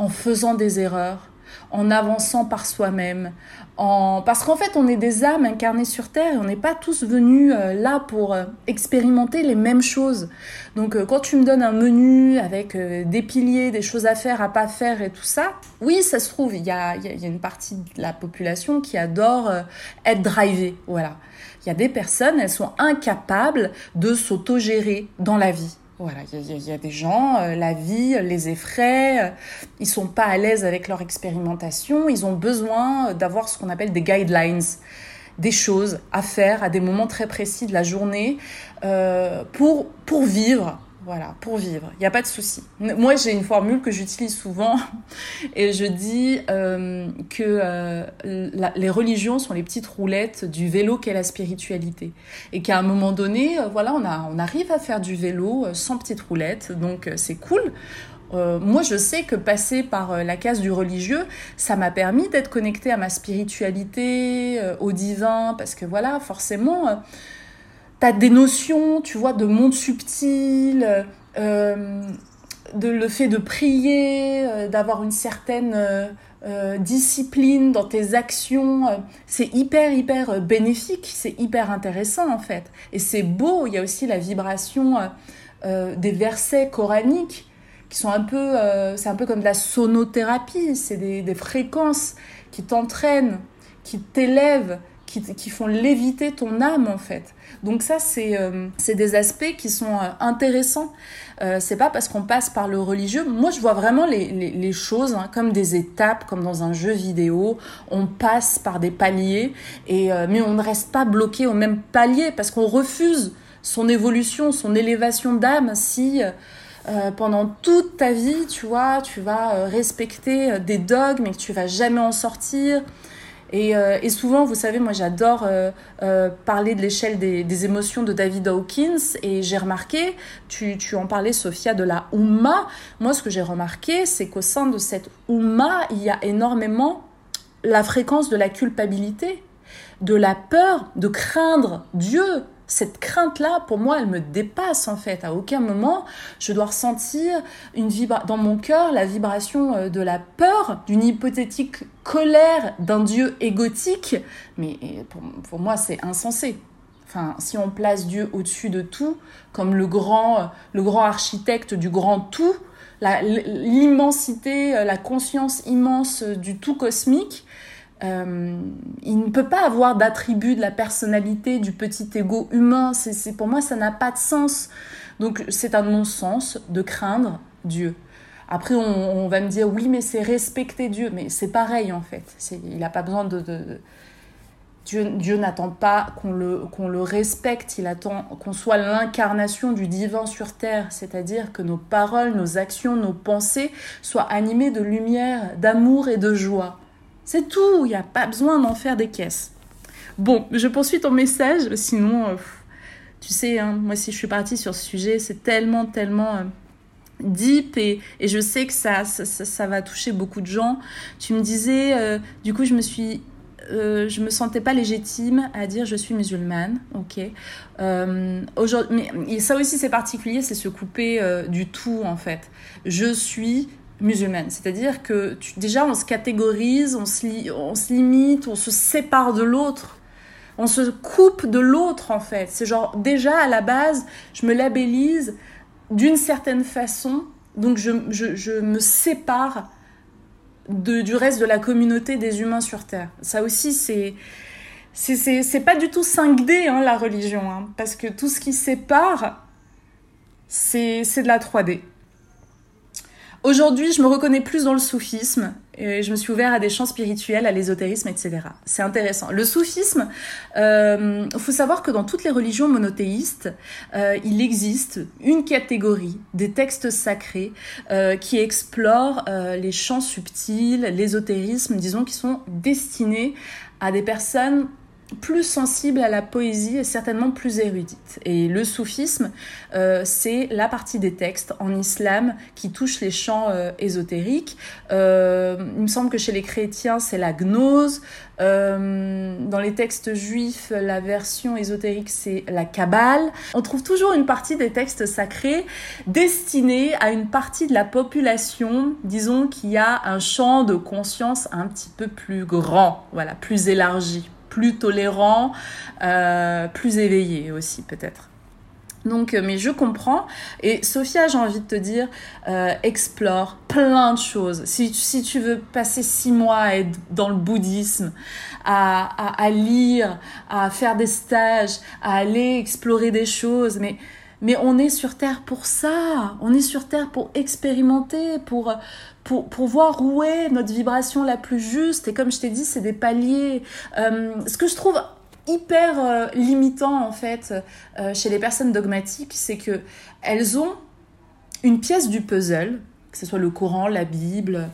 en faisant des erreurs, en avançant par soi-même, en... parce qu'en fait on est des âmes incarnées sur Terre et on n'est pas tous venus euh, là pour euh, expérimenter les mêmes choses. Donc euh, quand tu me donnes un menu avec des piliers, des choses à faire, à pas faire et tout ça, oui ça se trouve, il y a, y a, une partie de la population qui adore être drivée, voilà. Il y a des personnes, elles sont incapables de s'autogérer dans la vie. Voilà, il y, a des gens, euh, la vie les effraie, euh, ils sont pas à l'aise avec leur expérimentation, ils ont besoin d'avoir ce qu'on appelle des guidelines, des choses à faire à des moments très précis de la journée euh, pour, pour vivre, voilà, pour vivre, il n'y a pas de souci. Moi, j'ai une formule que j'utilise souvent et je dis euh, que euh, les religions sont les petites roulettes du vélo qu'est la spiritualité. Et qu'à un moment donné, euh, voilà, on, arrive à faire du vélo sans petites roulettes, donc c'est cool. moi, je sais que passer par la case du religieux, ça m'a permis d'être connecté à ma spiritualité, au divin, parce que voilà, forcément T'as des notions, tu vois, de monde subtil, euh, de le fait de prier, euh, d'avoir une certaine euh, discipline dans tes actions. c'est hyper, hyper bénéfique, c'est hyper intéressant en fait. Et c'est beau, il y a aussi la vibration des versets coraniques qui sont un peu, c'est un peu comme de la sonothérapie, c'est des, des fréquences qui t'entraînent, qui t'élèvent, qui, font léviter ton âme en fait. Donc ça, c'est euh, des aspects qui sont euh, intéressants. Euh, c'est pas parce qu'on passe par le religieux. Moi, je vois vraiment les, les, les choses hein, comme des étapes, comme dans un jeu vidéo. On passe par des paliers, et, euh, mais on ne reste pas bloqué au même palier parce qu'on refuse son évolution, son élévation d'âme si... Euh, pendant toute ta vie, tu vois, tu vas respecter des dogmes et que tu vas jamais en sortir, euh, et, souvent, vous savez, moi j'adore euh, euh, parler de l'échelle des, émotions de David Hawkins et j'ai remarqué, tu, tu, en parlais Sophia, de la Oumma. Moi ce que j'ai remarqué, c'est qu'au sein de cette Oumma, il y a énormément la fréquence de la culpabilité, de la peur, de craindre Dieu, cette crainte-là, pour moi, elle me dépasse en fait. À aucun moment, je dois ressentir une dans mon cœur la vibration euh, de la peur, d'une hypothétique colère d'un Dieu égotique. Mais pour, moi, c'est insensé. Enfin, si on place Dieu au-dessus de tout, comme le grand, euh, le grand architecte du grand tout, l'immensité, euh, la conscience immense du tout cosmique, euh, il ne peut pas avoir d'attribut de la personnalité du petit ego humain. C'est, pour moi, ça n'a pas de sens. Donc, c'est un non-sens de craindre Dieu. Après, on, va me dire, oui, mais c'est respecter Dieu. Mais c'est pareil, en fait. il n'a pas besoin de... Dieu, Dieu n'attend pas qu'on le, qu'on le respecte, il attend qu'on soit l'incarnation du divin sur terre, c'est-à-dire que nos paroles, nos actions, nos pensées soient animées de lumière, d'amour et de joie. C'est tout, il n'y a pas besoin d'en faire des caisses. Bon, je poursuis ton message, sinon, euh, tu sais, hein, moi si je suis partie sur ce sujet, c'est tellement, tellement euh, deep et, je sais que ça ça, va toucher beaucoup de gens. Tu me disais, euh, du coup, je me suis je me sentais pas légitime à dire je suis musulmane, ok. aujourd'hui, mais ça aussi c'est particulier, c'est se couper du tout en fait. Je suis musulmane. C'est-à-dire que déjà, on se catégorise, on se, limite, on se sépare de l'autre. On se coupe de l'autre, en fait. C'est genre, déjà, à la base, je me labellise d'une certaine façon, donc je, me sépare du reste de la communauté des humains sur Terre. Ça aussi, c'est... C'est pas du tout 5D, hein, la religion, hein, parce que tout ce qui sépare, c'est de la 3D. Aujourd'hui, je me reconnais plus dans le soufisme et je me suis ouvert à des champs spirituels, à l'ésotérisme, etc. C'est intéressant. Le soufisme, il euh, faut savoir que dans toutes les religions monothéistes, euh, il existe une catégorie des textes sacrés euh, qui explorent euh, les champs subtils, l'ésotérisme, disons, qui sont destinés à des personnes plus sensible à la poésie et certainement plus érudite. Et le soufisme, euh, c'est la partie des textes en islam qui touche les chants euh, ésotériques. Euh, il me semble que chez les chrétiens, c'est la gnose. dans les textes juifs, la version ésotérique, c'est la Kabbale. On trouve toujours une partie des textes sacrés destinés à une partie de la population, disons, qui a un champ de conscience un petit peu plus grand, voilà, plus élargi plus tolérant, euh, plus éveillé aussi peut-être. Donc, euh, mais je comprends. Et Sophia, j'ai envie de te dire, euh, explore plein de choses. Si, si, tu veux passer six mois à être dans le bouddhisme, à, à, à, lire, à faire des stages, à aller explorer des choses, mais, mais on est sur Terre pour ça. On est sur Terre pour expérimenter, pour, pour, pour voir où est notre vibration la plus juste. Et comme je t'ai dit, c'est des paliers. Euh, ce que je trouve hyper euh, limitant en fait euh, chez les personnes dogmatiques, c'est que elles ont une pièce du puzzle, que ce soit le Coran, la Bible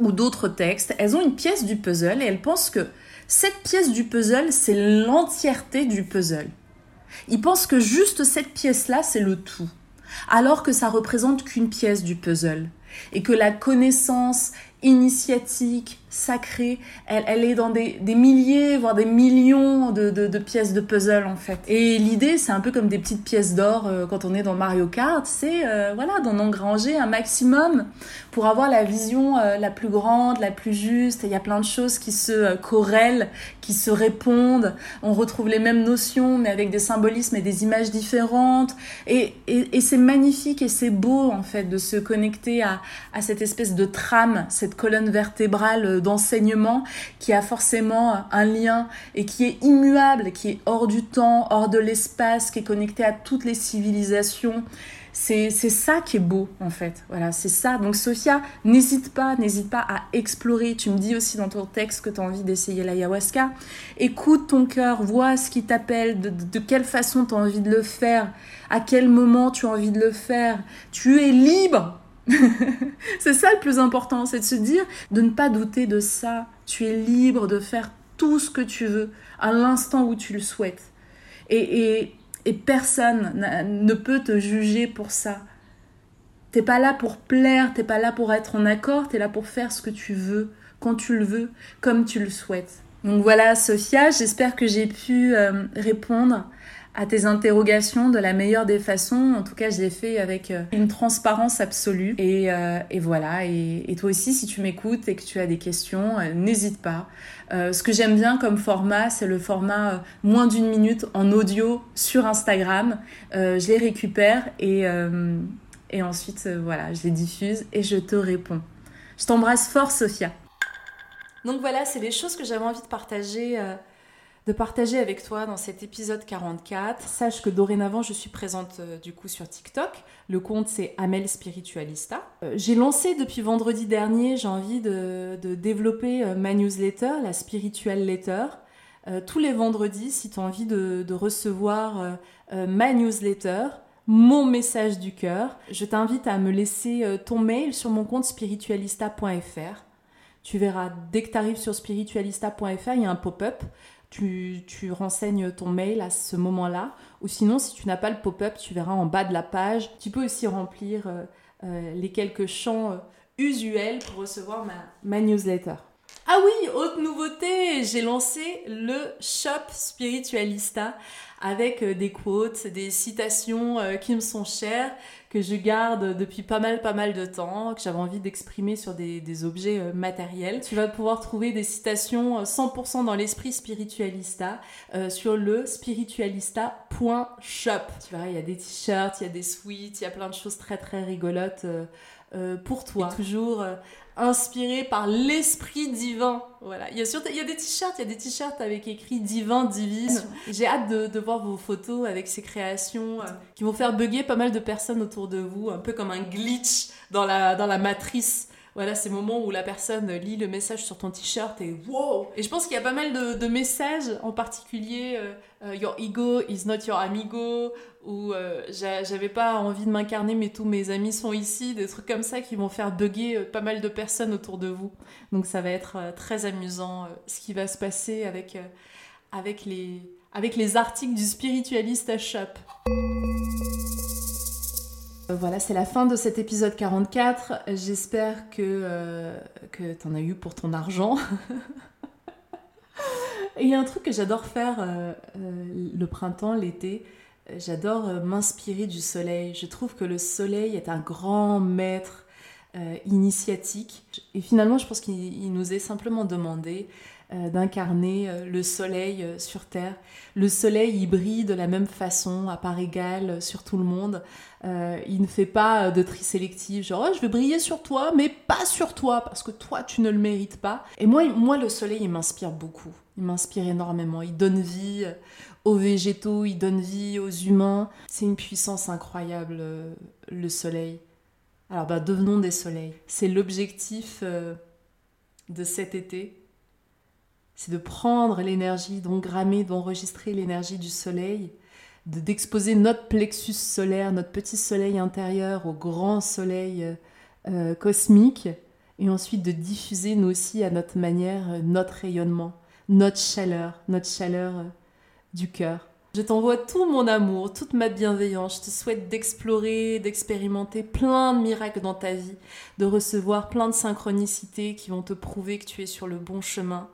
ou d'autres textes, elles ont une pièce du puzzle et elles pensent que cette pièce du puzzle, c'est l'entièreté du puzzle. Ils pensent que juste cette pièce-là, c'est le tout, alors que ça représente qu'une pièce du puzzle. Et que la connaissance initiatique, sacrée, elle, elle est dans des, des, milliers, voire des millions de, de, pièces de puzzle en fait. Et l'idée, c'est un peu comme des petites pièces d'or euh, quand on est dans Mario Kart, c'est euh, voilà, d'en engranger un maximum pour avoir la vision euh, la plus grande, la plus juste. il y a plein de choses qui se corrèlent, qui se répondent. On retrouve les mêmes notions, mais avec des symbolismes et des images différentes. Et, et, et c'est magnifique et c'est beau en fait de se connecter à, à cette espèce de trame, cette colonne vertébrale d'enseignement qui a forcément un lien et qui est immuable, qui est hors du temps, hors de l'espace, qui est connecté à toutes les civilisations. C'est ça qui est beau en fait. Voilà, c'est ça. Donc Sophia, n'hésite pas, n'hésite pas à explorer. Tu me dis aussi dans ton texte que tu as envie d'essayer l'ayahuasca. Écoute ton cœur, vois ce qui t'appelle, de, de, quelle façon tu as envie de le faire, à quel moment tu as envie de le faire. Tu es libre c'est ça le plus important, c'est de se dire, de ne pas douter de ça. Tu es libre de faire tout ce que tu veux à l'instant où tu le souhaites. Et, et, personne ne peut te juger pour ça. T'es pas là pour plaire, t'es pas là pour être en accord, t'es là pour faire ce que tu veux, quand tu le veux, comme tu le souhaites. Donc voilà, Sophia, j'espère que j'ai pu euh, répondre à tes interrogations de la meilleure des façons. En tout cas, je l'ai fait avec euh, une transparence absolue. Et, euh, et voilà. Et, et, toi aussi, si tu m'écoutes et que tu as des questions, euh, n'hésite pas. ce que j'aime bien comme format, c'est le format moins d'une minute en audio sur Instagram. je les récupère et, et ensuite, voilà, je les diffuse et je te réponds. Je t'embrasse fort, Sophia. Donc voilà, c'est les choses que j'avais envie de partager de partager avec toi dans cet épisode 44. Sache que dorénavant, je suis présente euh, du coup sur TikTok. Le compte, c'est Amel Spiritualista. Euh, j'ai lancé depuis vendredi dernier, j'ai envie de, développer euh, ma newsletter, la Spiritual Letter. tous les vendredis, si tu as envie de, de recevoir ma newsletter, mon message du cœur, je t'invite à me laisser ton mail sur mon compte spiritualista.fr. Tu verras, dès que tu arrives sur spiritualista.fr, il y a un pop-up tu, renseignes ton mail à ce moment-là. Ou sinon, si tu n'as pas le pop-up, tu verras en bas de la page. Tu peux aussi remplir euh, euh, les quelques champs euh, usuels pour recevoir ma, ma newsletter. Ah oui, autre nouveauté, j'ai lancé le shop spiritualista avec des quotes, des citations qui me sont chères que je garde depuis pas mal pas mal de temps, que j'avais envie d'exprimer sur des, des objets euh, matériels. Tu vas pouvoir trouver des citations 100% euh, dans l'esprit spiritualista euh, sur le spiritualista.shop. Tu vois, il y a des t-shirts, il y a des sweats, il y a plein de choses très très rigolotes euh, pour toi. toujours inspiré par l'esprit divin. Voilà. Il y a, surtout, il y a des t-shirts, il y a des t-shirts avec écrit divin, divine. J'ai hâte de, de, voir vos photos avec ces créations euh, qui vont faire bugger pas mal de personnes autour de vous, un peu comme un glitch dans la, dans la matrice. Voilà, ces moments où la personne lit le message sur ton t-shirt et wow Et je pense qu'il y a pas mal de, de messages, en particulier euh, euh, Your ego is not your amigo, ou euh, j'avais pas envie de m'incarner mais tous mes amis sont ici, des trucs comme ça qui vont faire bugger euh, pas mal de personnes autour de vous. Donc ça va être euh, très amusant ce qui va se passer avec, avec les, avec les articles du spiritualiste shop. Euh, voilà, c'est la fin de cet épisode 44. J'espère que, euh, que tu en as eu pour ton argent. il y a un truc que j'adore faire euh, le printemps, l'été. J'adore m'inspirer du soleil. Je trouve que le soleil est un grand maître initiatique. Et finalement, je pense qu'il nous est simplement demandé euh, d'incarner euh, le soleil euh, sur Terre. Le soleil, il brille de la même façon, à part égale, sur tout le monde. il ne fait pas de tri sélectif, genre oh, je vais briller sur toi, mais pas sur toi, parce que toi, tu ne le mérites pas. Et moi, moi le soleil, il m'inspire beaucoup. Il m'inspire énormément. Il donne vie aux végétaux, il donne vie aux humains. C'est une puissance incroyable, le soleil. Alors, bah, devenons des soleils. C'est l'objectif de cet été c'est de prendre l'énergie, d'engrammer, d'enregistrer l'énergie du soleil, d'exposer notre plexus solaire, notre petit soleil intérieur au grand soleil euh, euh, cosmique, et ensuite de diffuser nous aussi à notre manière euh, notre rayonnement, notre chaleur, notre chaleur du cœur. Je t'envoie tout mon amour, toute ma bienveillance. Je te souhaite d'explorer, d'expérimenter plein de miracles dans ta vie, de recevoir plein de synchronicités qui vont te prouver que tu es sur le bon chemin,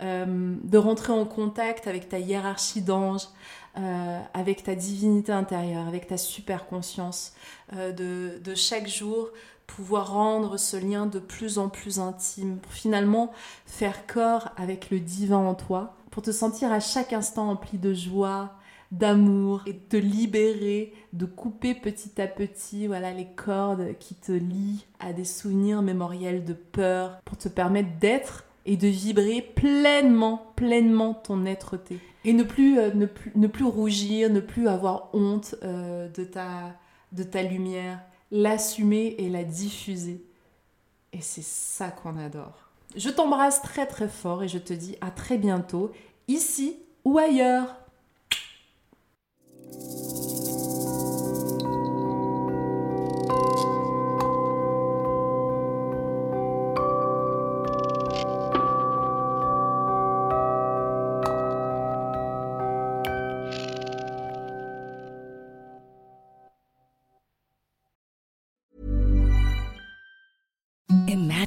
euh, de rentrer en contact avec ta hiérarchie d'ange, euh, avec ta divinité intérieure, avec ta super conscience, euh, de, chaque jour pouvoir rendre ce lien de plus en plus intime, pour finalement faire corps avec le divin en toi, pour te sentir à chaque instant empli de joie, d'amour et te libérer, de couper petit à petit voilà les cordes qui te lient à des souvenirs mémoriels de peur pour te permettre d'être et de vibrer pleinement, pleinement ton être-té. Et ne plus, euh, ne, plus, ne plus rougir, ne plus avoir honte euh, de, ta, de ta lumière, l'assumer et la diffuser. Et c'est ça qu'on adore. Je t'embrasse très très fort et je te dis à très bientôt, ici ou ailleurs.